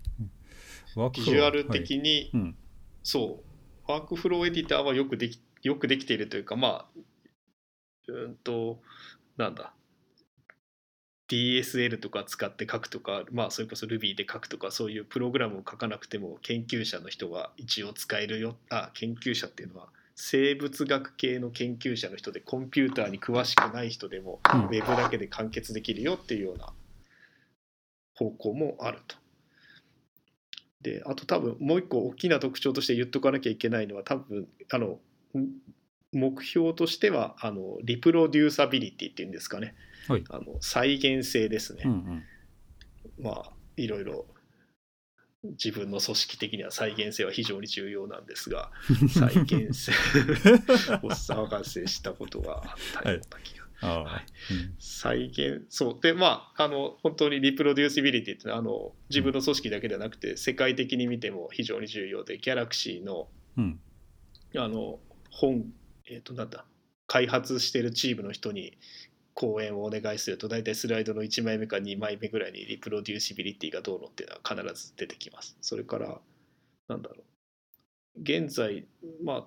ワークビフロージュアルはい。的に、うん。そう。ワークフローエディターはよくできよくできているというかまあうんとなんだ。DSL とか使って書くとかまあそれこそ Ruby で書くとかそういうプログラムを書かなくても研究者の人が一応使えるよ。あ研究者っていうのは生物学系の研究者の人でコンピューターに詳しくない人でもうん。ウェブだけで完結できるよっていうような方向もあると。であと多分もう一個大きな特徴として言っとかなきゃいけないのは多分あのん目標としてはあのリプロデューサビリティっていうんですかね、はい。あの再現性ですね、うんうん。まあいろいろ自分の組織的には再現性は非常に重要なんですが 再現性お騒がせしたことがあったような気が、ああ、はい。うん。再現そう。でまああの本当に reproducibility ってあの自分の組織だけではなくて世界的に見ても非常に重要で Galaxy のうん。あの本えっ、となんだ開発してるチームの人に講演をお願いすると大体スライドの1枚目か2枚目ぐらいに reproducibility がどうのっていうのは必ず出てきます。それからなんだろう。現在まあ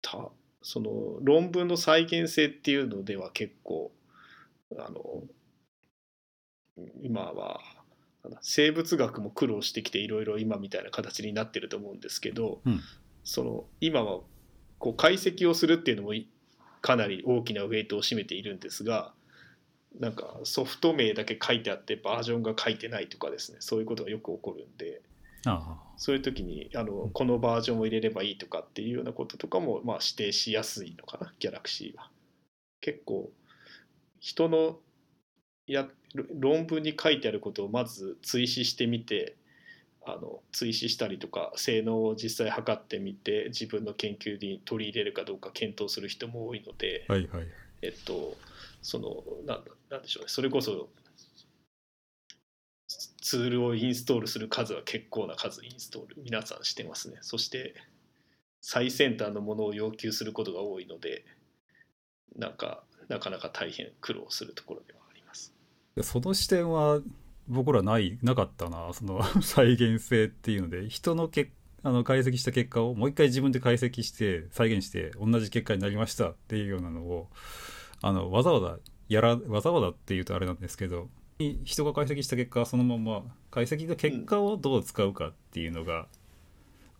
たその論文の再現性っていうのでは結構あの今はなんだ生物学も苦労してきていろいろ今みたいな形になってると思うんですけど、うん。その今はこう解析をするっていうのもいかなり大きなウェイトを占めているんですがなんかソフト名だけ書いてあってバージョンが書いてないとかですね。そういうことがよく起こるんで。あそういう時にあのこのバージョンを入れればいいとかっていうようなこととかもまあ指定しやすいのかな。ギャラクシーは。結構人のや論文に書いてあることをまず追試してみてあの追試したりとか性能を実際測ってみて自分の研究に取り入れるかどうか検討する人も多いので、あはいはい。えっとそのななんでしょうね。それこそツールをインストールする数は結構な数インストール皆さんしてますね。そして最先端のものを要求することが多いのでなんかなかなか大変苦労するところではあります。その視点は僕らないなかったなその 再現性っていうので人のけあの解析した結果をもう一回自分で解析して再現して同じ結果になりましたっていうようなのをあのわざわざやらわざわざっていうとあれなんですけど人が解析した結果そのまま解析の結果をどう使うかっていうのが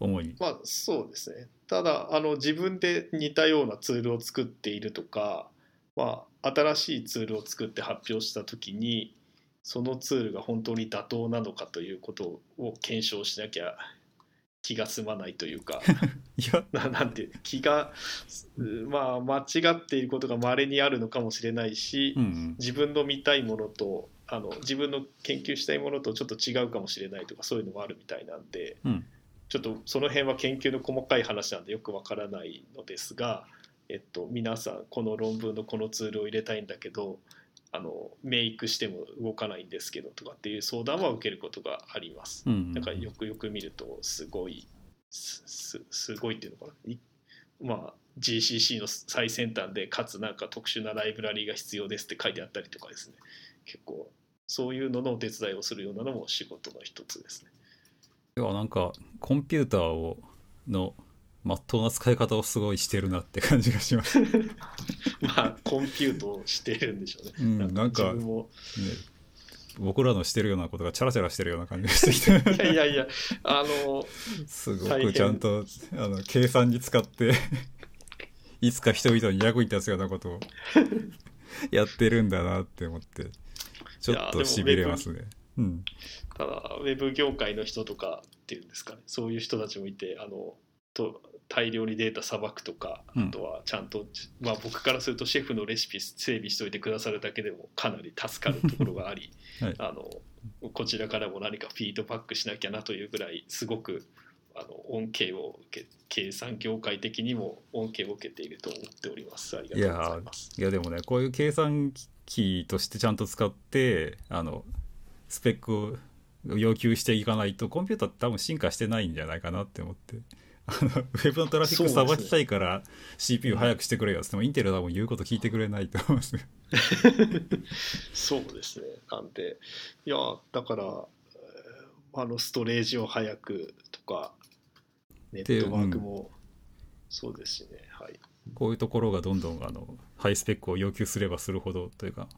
主に、まあそうですね。ただあの自分で似たようなツールを作っているとか、まあ、新しいツールを作って発表した時にそのツールが本当に妥当なのかということを検証しなきゃ気が済まないというか。いや。ななんて気がまあ間違っていることが稀にあるのかもしれないし、うんうん。自分の見たいものとあの自分の研究したいものとちょっと違うかもしれないとかそういうのもあるみたいなんで、うん。ちょっとその辺は研究の細かい話なんでよくわからないのですが、えっと、皆さんこの論文のこのツールを入れたいんだけどあのメイクしても動かないんですけどとかっていう相談は受けることがあります。うんうんなんかよくよく見るとすごいすすすごいっていうのかないまあ GCC の最先端でかつなんか特殊なライブラリーが必要ですって書いてあったりとかですね結構そういうののお手伝いをするようなのも仕事の一つですね。要はなんかコンピューターをのまっとうな使い方をすごいしてるなって感じがします。ね、まあコンピュートをしてるんでしょうね。うんなんか自分も僕らのしてるようなことがチャラチャラしてるような感じがしてきていやいやいやあのすごくちゃんとあの計算に使って いつか人々に役に立つようなことを やってるんだなって思ってちょっとしびれますね。うん、ただウェブ業界の人とかっていうんですかねそういう人たちもいてあのと大量にデータさばくとか、うんあとはちゃんと、まあ、僕からするとシェフのレシピ整備しておいてくださるだけでもかなり助かるところがあり、はいあのこちらからも何かフィードバックしなきゃなというぐらいすごくあの恩恵を受け計算業界的にも恩恵を受けていると思っております。ありがとうございます。いやでもねこういう計算機としてちゃんと使ってあのスペックを要求していかないとコンピューターって多分進化してないんじゃないかなって思ってウェブのトラフィックさばきたいから CPU 早くしてくれよってもインテルは多分言うこと聞いてくれないと思うんですよ そうですね。なんで、いや、だから、えーあのストレージを早くとか、ネットワークもそうですしね。はい。こういうところがどんどんあのハイスペックを要求すればするほどというか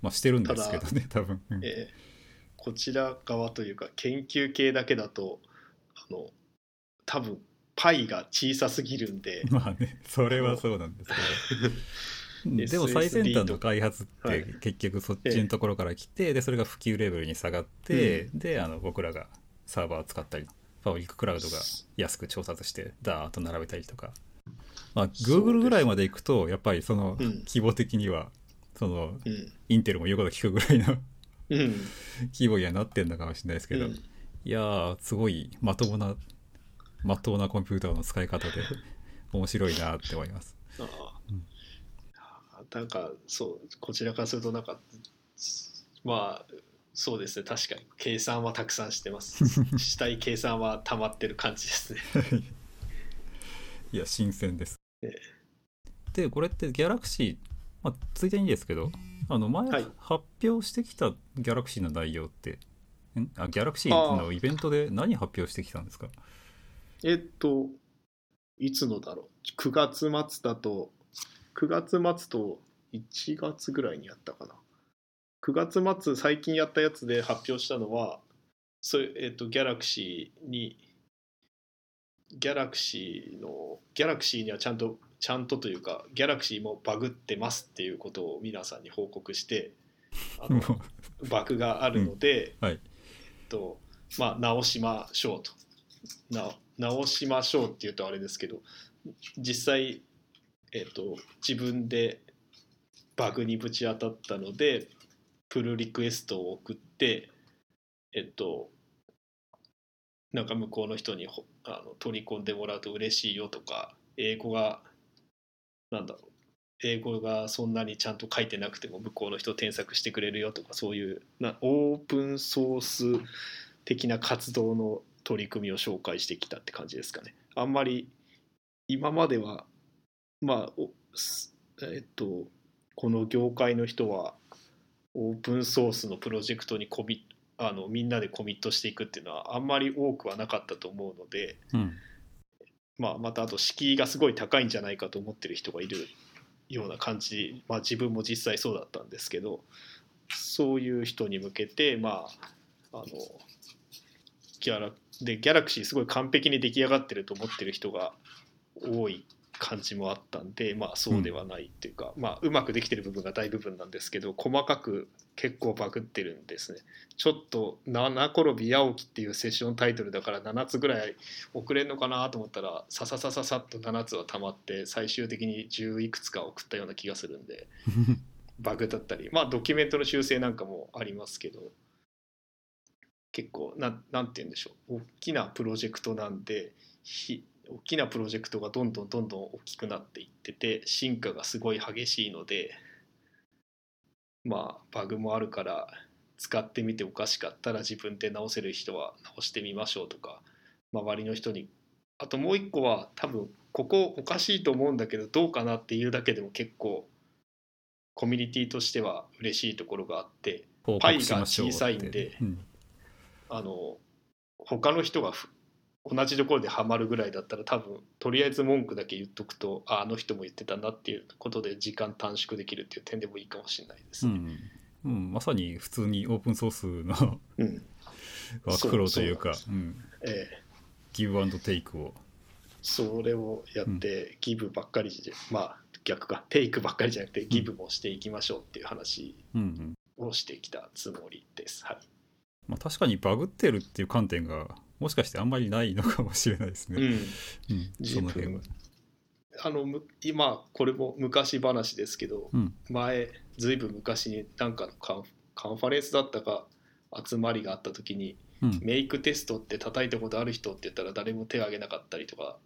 まあしてるんですけどね多分、うんえーこちら側というか、研究系だけだと、あの、多分パイが小さすぎるんで、まあねそれはそうなんですけど。でも最先端の開発っはい。て結局そっちのところから来て、でそれが普及レベルに下がって、であの僕らがサーバーを使ったりパブリッククラウドが安く調達してダーッと並べたりとか、まあ、Google ぐらいまで行くとやっぱりそのうん。規模的にはそのうん。インテルも言うこと聞くぐらいのうん。規模にはなってんのかもしれないですけど、うん。いやーすごいまともなまっとうなコンピューターの使い方で 面白いなって思います。ああ。うん。なんかそうこちらからするとなんかまあそうですね確かに計算はたくさんしてます。したい計算は溜まってる感じですね。いや新鮮です。え。でこれってギャラクシー、まあ、ついでにですけどあの前はい。発表してきたギャラクシーの内容って、ん？あギャラクシーのイベントで何発表してきたんですか？えっといつのだろう？9月末だと9月末と1月ぐらいにやったかな。9月末最近やったやつで発表したのはそえっと、ギャラクシーにギャラクシーのギャラクシーにはちゃんとちゃんとというかギャラクシーもバグってますっていうことを皆さんに報告してあのも バグがあるので、うはい。えっとまあ、直しましょうと。な直しましょうっていうとあれですけど実際、えっと、自分でバグにぶち当たったのでプルリクエストを送ってえっとなんか向こうの人にあの取り込んでもらうと嬉しいよとか英語がなんだろう英語がそんなにちゃんと書いてなくても向こうの人添削してくれるよとかそういうなオープンソース的な活動の取り組みを紹介してきたって感じですかね。あんまり今まではまあえっとこの業界の人はオープンソースのプロジェクトにコミあのみんなでコミットしていくっていうのはあんまり多くはなかったと思うので、うんまあ、またあと敷居がすごい高いんじゃないかと思ってる人がいるような感じ、まあ、自分も実際そうだったんですけどそういう人に向けてまああのギャラでギャラクシーすごい完璧に出来上がってると思ってる人が多い感じもあったんでまあそうではないっていうか、まあうまくできてる部分が大部分なんですけど細かく結構バグってるんですね。ちょっと「七転び八起き」っていうセッションタイトルだから7つぐらい遅れんのかなと思ったらさささささっと7つは溜まって最終的に10いくつか送ったような気がするんで バグだったりまあドキュメントの修正なんかもありますけど結構なんなんて言うんでしょう。大きなプロジェクトなんでひ大きなプロジェクトがどんどんどんどん大きくなっていってて進化がすごい激しいのでまあバグもあるから使ってみておかしかったら自分で直せる人は直してみましょうとか周りの人に。あともう一個は多分ここおかしいと思うんだけどどうかなっていうだけでも結構コミュニティとしては嬉しいところがあってパイが小さいんでうんあの他の人がふ同じところでハマるぐらいだったら多分とりあえず文句だけ言っとくとああの人も言ってたなっていうことで時間短縮できるっていう点でもいいかもしれないです。ね。うん、うん、まさに普通にオープンソースのうん。ワークフローというかそううん、ええ。ギブアンドテイクを。それをやってギブばっかりじゃ、まあ逆か。テイクばっかりじゃなくてギブもしていきましょうっていう話うん。うん。をしてきたつもりです。はいまあ、確かにバグってるっていう観点がもしかしてあんまりないのかもしれないですね。うん、うん。自その辺。あのむ今これも昔話ですけど、うん。前ずいぶん昔になんかのカンカンファレンスだったか集まりがあった時にうん。 make test って叩いたことある人って言ったら誰も手を挙げなかったりとか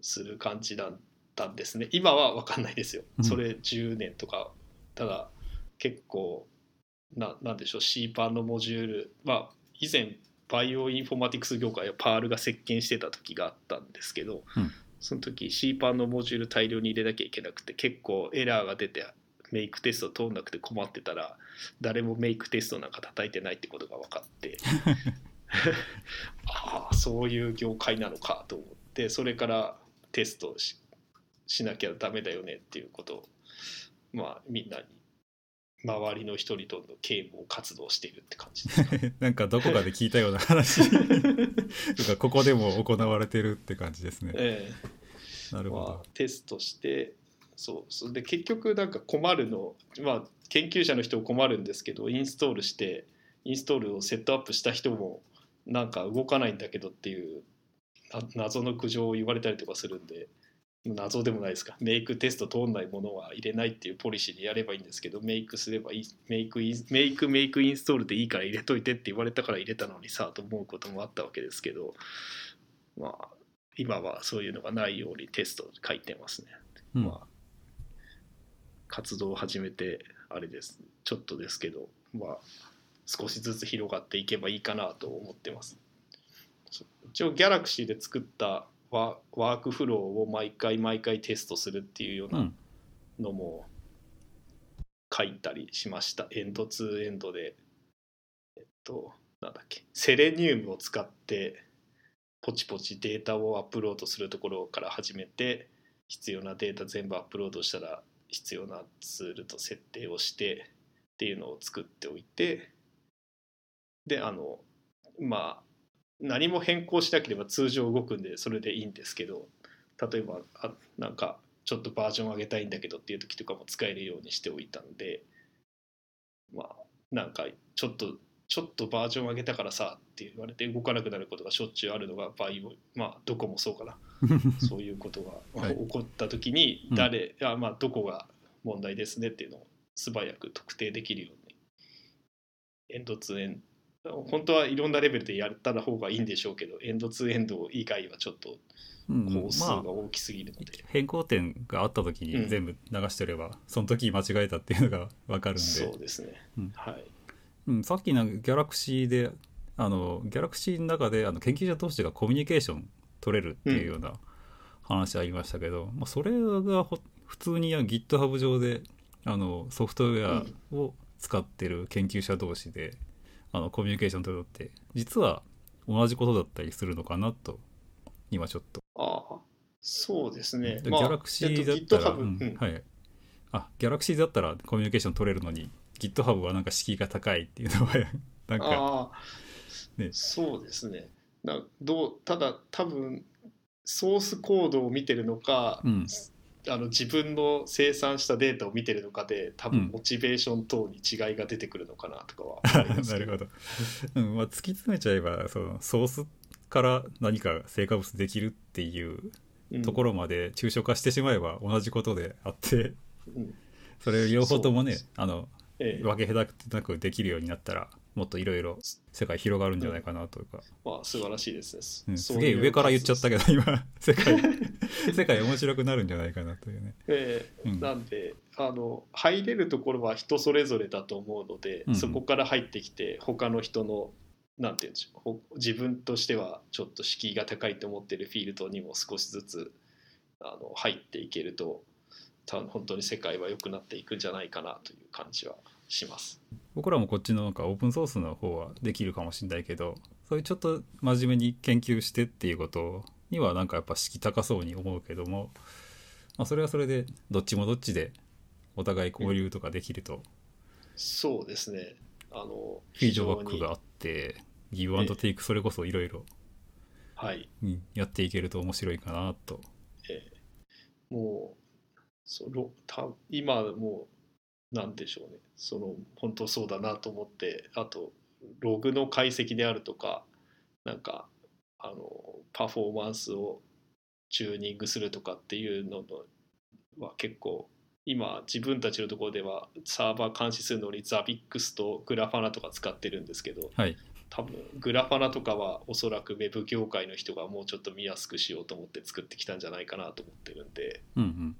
する感じだったんですね。今は分かんないですよ。うん。それ10年とか。ただ結構ななんでしょう C パンのモジュール。は以前バイオインフォマティクス業界は Perl が席巻してた時があったんですけど、うん。その時 C パンのモジュール大量に入れなきゃいけなくて結構エラーが出てメイクテスト通んなくて困ってたら誰もメイクテストなんか叩いてないってことが分かって ああそういう業界なのかと思ってそれからテストをししなきゃダメだよねっていうことをまあみんなに周りの人々の啓蒙活動をしているって感じ なんかどこかで聞いたような話。とかここでも行われてるって感じですね。ええ。なるほまあ、テストしてそうそれで結局なんか困るのまあ研究者の人も困るんですけどインストールしてインストールをセットアップした人もなんか動かないんだけどっていうな謎の苦情を言われたりとかするんで謎でもないですか。 make test 通んないものは入れないっていうポリシーでやればいいんですけど make すればいい make in make make install でいいから入れといてって言われたから入れたのにさと思うこともあったわけですけどまあ今はそういうのがないようにテスト書いてますね、うん。まあ活動を始めてあれです。ちょっとですけどまあ少しずつ広がっていけばいいかなと思ってます。一応ギャラクシーで作ったワワークフローを毎回毎回テストするっていうよううなん。のも書いたりしました、エンドツーエンドで。えっとなんだっけ。セレニウムを使ってポチポチデータをアップロードするところから始めて必要なデータ全部アップロードしたら必要なツールと設定をしてっていうのを作っておいて。であのまあ何も変更しなければ通常動くんでそれでいいんですけど例えばあなんかちょっとバージョン上げたいんだけどっていう時とかも使えるようにしておいたんでまあなんかちょっとちょっとバージョン上げたからさって言われて動かなくなることがしょっちゅうあるのがバイオまあどこもそうかな。そういうことが、起こった時にうん。誰、あまあどこが問題ですねっていうのを素早く特定できるように。エンドツーエンド本当はいろんなレベルでやった方がいいんでしょうけどエンドツーエンド以外はちょっとうん。工数まあが大きすぎるので、変更点があった時うん。に全部流してれば、その時間違えたっていうのが分かるんで。そうですね、うん。はい。うん、さっきのギャラクシーであのギャラクシーの中であの研究者同士がコミュニケーション取れるっていうような話ありましたけど、まあ、それがほ普通に GitHub 上であのソフトウェアを使ってる研究者同士で、あのコミュニケーション取るのって実は同じことだったりするのかなと今ちょっと。ああそうですね。でギャラクシーだったら、えっとうん。はい、あギャラクシーだったらコミュニケーション取れるのに GitHub はなんか敷居が高いっていうのは なんかああ、ね。そうですね。などうただ多分ソースコードを見てるのか、うんあの自分の生産したデータを見てるのかで多うん。分モチベーション等に違いが出てくるのかなとかは思います なけるほど、うんまあ、突き詰めちゃえばそのソースから何か成果物できるっていううんところまで抽象化してしまえば同じことであってうん。それを両方ともねあのええ。分け隔てなくできるようになったらもっといろいろ世界広がるんじゃないかなというか、まあ素晴らしいです。ね、うん、すげえ上から言っちゃったけど今 世界世界面白くなるんじゃないかなというね。ええうん。なんであの入れるところは人それぞれだと思うので、うん。そこから入ってきて他の人のなんていうんでしょうほ自分としてはちょっと敷居が高いと思ってるフィールドにも少しずつあの入っていけると多分本当に世界は良くなっていくんじゃないかなという感じはします。僕らもこっちのなんかオープンソースの方はできるかもしれないけどそういうちょっと真面目に研究してっていうことにはなんかやっぱ敷居高そうに思うけども、まあ、それはそれでどっちもどっちでお互い交流とかできるとそうですね。あのフィードバックがあってギブアンドテイクそれこそいろいろはい。やっていけると面白いかなと。えーもうそのた今もうなんでしょうねその本当そうだなと思ってあとログの解析であるとかなんかあのパフォーマンスをチューニングするとかっていうのは結構今自分たちのところではサーバー監視するのに Zabbix とグラファナとか使ってるんですけどはい。多分グラファナとかはおそらくウェブ業界の人がもうちょっと見やすくしようと思って作ってきたんじゃないかなと思ってるんでうんうん。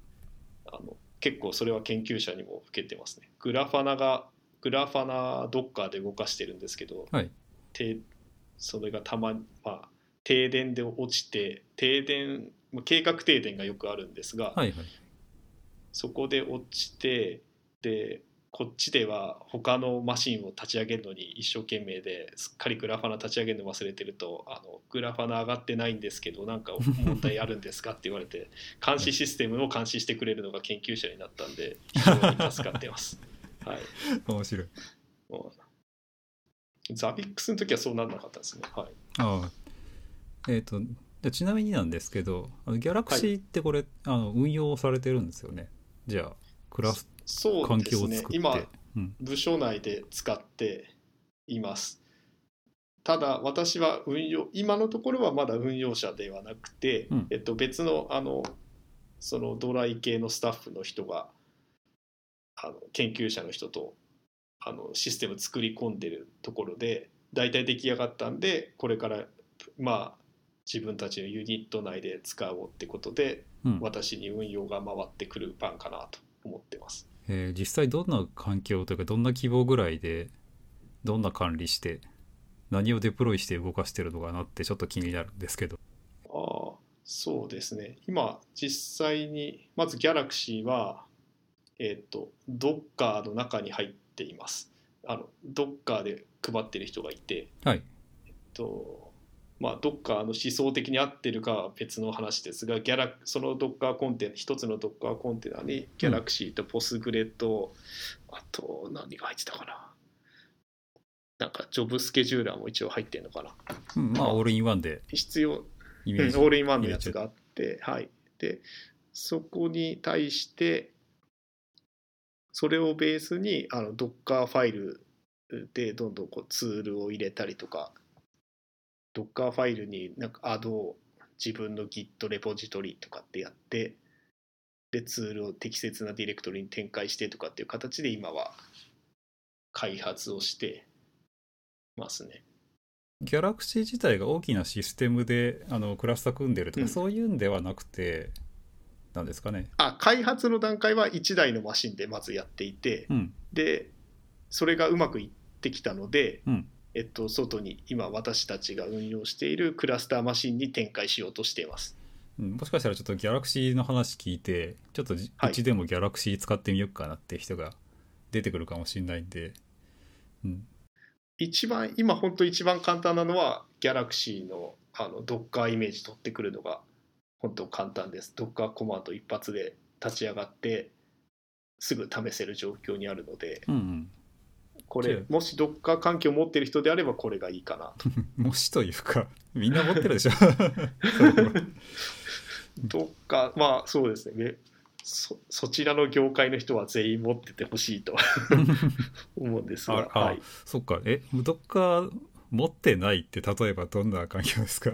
あの結構それは研究者にも受けてますねグラファナがグラファナドッカーで動かしてるんですけど、はい。てそれがたまに、まあ、停電で落ちて停電まあ計画停電がよくあるんですが、はいはい。そこで落ちてでこっちでは他のマシンを立ち上げるのに一生懸命ですっかりグラファナ立ち上げるの忘れてるとあのグラファナ上がってないんですけどなんか問題あるんですかって言われて監視システムを監視してくれるのが研究者になったんで非常に助かってます。はい、面白い。ザビックスの時はそうならなかったですね。はい、ああ。えっ、と、でちなみになんですけど、ギャラクシーってこれ、あの運用されてるんですよね。じゃあ、クラス、そう環ですね。今うん。部署内で使っています。ただ私は運用今のところはまだ運用者ではなくて、うんえっと、別のあのそのドライ系のスタッフの人があの研究者の人とあのシステム作り込んでるところで大体出来上がったんでこれからまあ自分たちのユニット内で使おうってことでうん私に運用が回ってくる番かなと思ってます。えー実際どんな環境というか、どんな規模ぐらいで、どんな管理して、何をデプロイして動かしてるのかなってちょっと気になるんですけど。ああそうですね今実際にまず Galaxy はえっ、と Docker の中に入っていますあの Docker で配ってる人がいてはい。とまあ Docker の思想的に合ってるかは別の話ですがギャラその Docker コンテナ一つの Docker コンテナに Galaxy と Postgre と、あと何が入ってたかな。なんかジョブスケジューラーも一応入ってるのかな。うん、まあ、オールインワンで。必要イメージ。うんオールインワンのやつがあって、はい、でそこに対してそれをベースにあの Docker ファイルでどんどんこうツールを入れたりとか Docker ファイルになんか add を自分の Git レポジトリとかってやってでツールを適切なディレクトリに展開してとかっていう形で今は開発をしてますね。ギャラクシー自体が大きなシステムであのクラスター組んでるとか、うん。そういうんではなくてなんですかね。あ開発の段階は1台のマシンでまずやっていて、うん。でそれがうまくいってきたので、うんえっと、外に今私たちが運用しているクラスターマシンに展開しようとしています。うんもしかしたらちょっとギャラクシーの話聞いてちょっとうちでもギャラクシー使ってみようかなって人が出てくるかもしれないんで、うん、一番今本当一番簡単なのは Galaxy のあの Docker イメージ取ってくるのが本当簡単です。Docker コマンド一発で立ち上がってすぐ試せる状況にあるのでうんうんこれもし Docker 環境を持ってる人であればこれがいいかな。と。もしというかみんな持ってるでしょ。どっかまあそうですね。そそちらの業界の人は全員持っててほしいと。思うんですが、ああはい、そっか。えドッカー持ってないって例えばどんな環境ですか？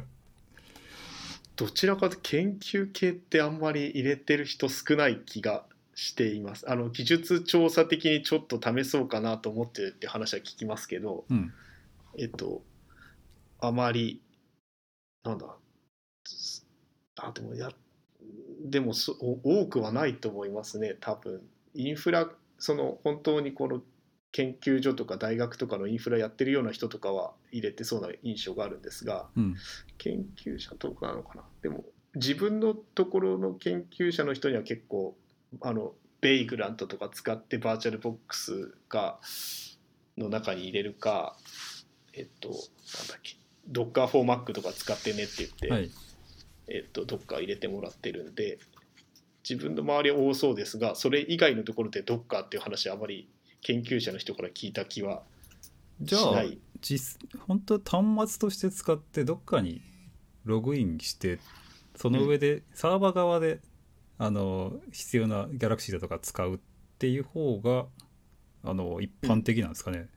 どちらかと研究系ってあんまり入れてる人少ない気がしています。あの技術調査的にちょっと試そうかなと思ってるって話は聞きますけどうん。えっとあまりなんだあでもやでもそ多くはないと思いますね多分。インフラその本当にこの研究所とか大学とかのインフラやってるような人とかは入れてそうな印象があるんですがうん。研究者とかなのかな。でも自分のところの研究者の人には結構あのベイグラントとか使ってバーチャルボックスがの中に入れるかえっとなんだっけ Docker for Mac とか使ってねって言って、はい。えっと、どっか入れてもらってるんで自分の周りは多そうですがそれ以外のところでどっかっていう話はあまり研究者の人から聞いた気はじゃあ実本当端末として使ってどっかにログインしてその上でサーバー側で、あの必要な Galaxy だとか使うっていう方があの一般的なんですかね、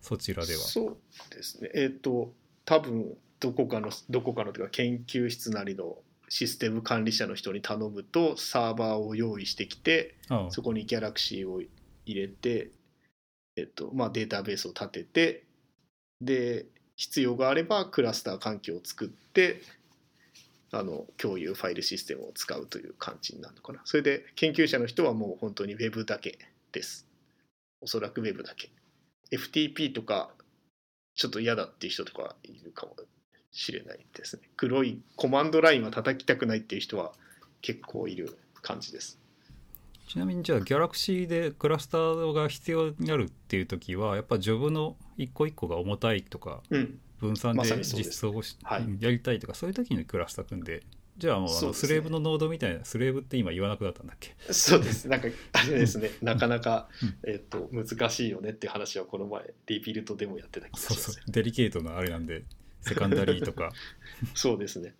そちらでは。そうですね。えっ、と多分どこかのどこかのというか研究室なりのシステム管理者の人に頼むとサーバーを用意してきてそこに Galaxy を入れて、えっとまあ、データベースを立ててで必要があればクラスター環境を作ってあの共有ファイルシステムを使うという感じになるのかな。それで研究者の人はもう本当に Web だけです。おそらく Web だけ。FTP とかちょっと嫌だっていう人とかいるかもしれないですね。黒いコマンドラインは叩きたくないっていう人は結構いる感じです。ちなみにじゃあ Galaxy でクラスターが必要になるっていう時はやっぱジョブの一個一個が重たいとかうん分散で実装をし、はいやりたいとかそういう時にクラスター組んでじゃあもうあのスレーブのノードみたいなスレーブって今言わなくなったんだっけ？そうです。なんか、あれですね、なかなかうん、えっと、難しいよねっていう話はこの前、リビルトでもやってた気がしそうますそうデリケートなあれなんでセカンダリーとか。そうですね。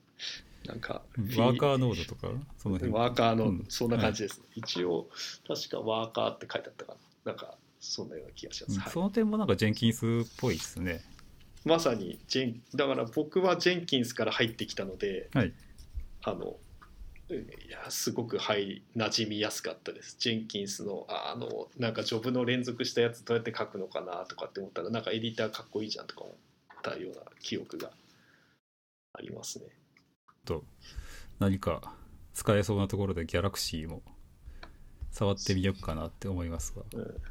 なんか、ワーカーノードとか？その辺。ワーカーの、うん。そんな感じですね。一応、確かワーカーって書いてあったかな。なんか、そんなような気がします。はい。うんその点もなんかジェンキンスっぽいですねまさにジェン、だから僕はジェンキンスから入ってきたので、はいあの、いやすごくはい馴染みやすかったです。ジェンキンスのああのなんかジョブの連続したやつどうやって書くのかなとかって思ったらなんかエディターかっこいいじゃんとか思ったような記憶がありますね。と何か使えそうなところでギャラクシーも触ってみようかなって思いますがうん、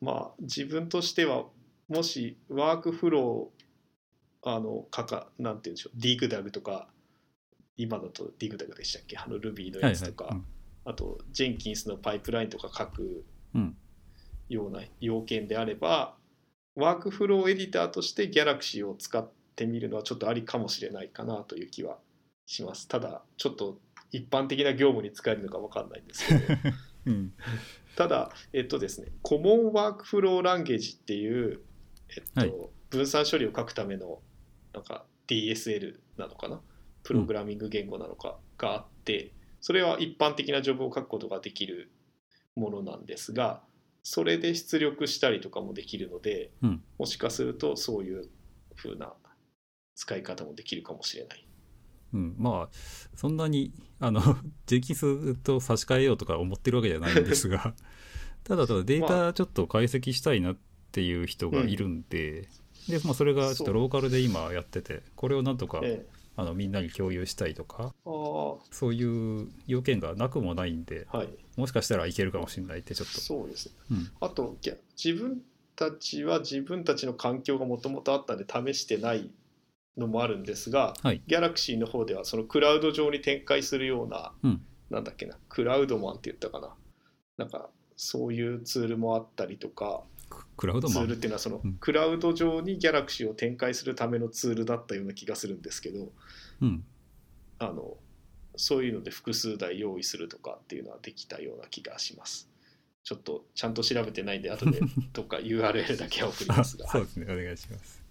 まあ自分としてはもしワークフローあのかかなんて言うんでしょうディグダグとか今だとディグダグでしたっけ？あの Ruby のはいはい。やつとか、あとジェンキンスのパイプラインとか書くうん。ような要件であればワークフローエディターとして Galaxy を使ってみるのはちょっとありかもしれないかなという気はします。ただちょっと一般的な業務に使えるのか分かんないんですけどうん ただえっとですねコモンワークフローランゲージっていう、えっとはい分散処理を書くためのなんか DSL なのかな？プログラミング言語なのか？があって、それは一般的なジョブを書くことができるものなんですがそれで出力したりとかもできるので、うん。もしかするとそういう風な使い方もできるかもしれない。うん、まあそんなにあのジェンキンスと差し替えようとか思ってるわけじゃないんですが。ただただデーまタちょっと解析したいなっていう人がいるんで,、でまあ、それがちょっとローカルで今やっててこれをなんとかええ。あのみんなに共有したいとかそういう要件がなくもないんではい。もしかしたらいけるかもしれないってちょっと、そうですね。うん、あと自分たちは自分たちの環境がもともとあったんで試してないのもあるんですが、はい。ギャラクシーの方ではそのクラウド上に展開するような、うん。なんだっけなクラウドマンって言ったかな。なんかそういうツールもあったりとかククラウドツールっていうのはその、うん。クラウド上にギャラクシーを展開するためのツールだったような気がするんですけどうん。あのそういうので複数台用意するとかっていうのはできたような気がします。ちょっとちゃんと調べてないんで後で どっか URL だけは送りあますが。そうですね。お願いします。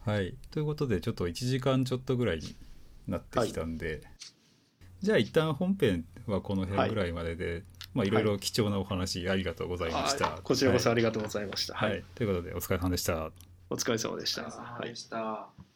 はい。ということでちょっと1時間ちょっとぐらいになってきたんで、じゃあ一旦本編はこの辺ぐらいまでで、まあいろいろ貴重なお話ありがとうございました、あこちらこそはいありがとうございました。はいはい、ということでお疲れ様でしたお疲れ様でした。お疲れ様はいでした。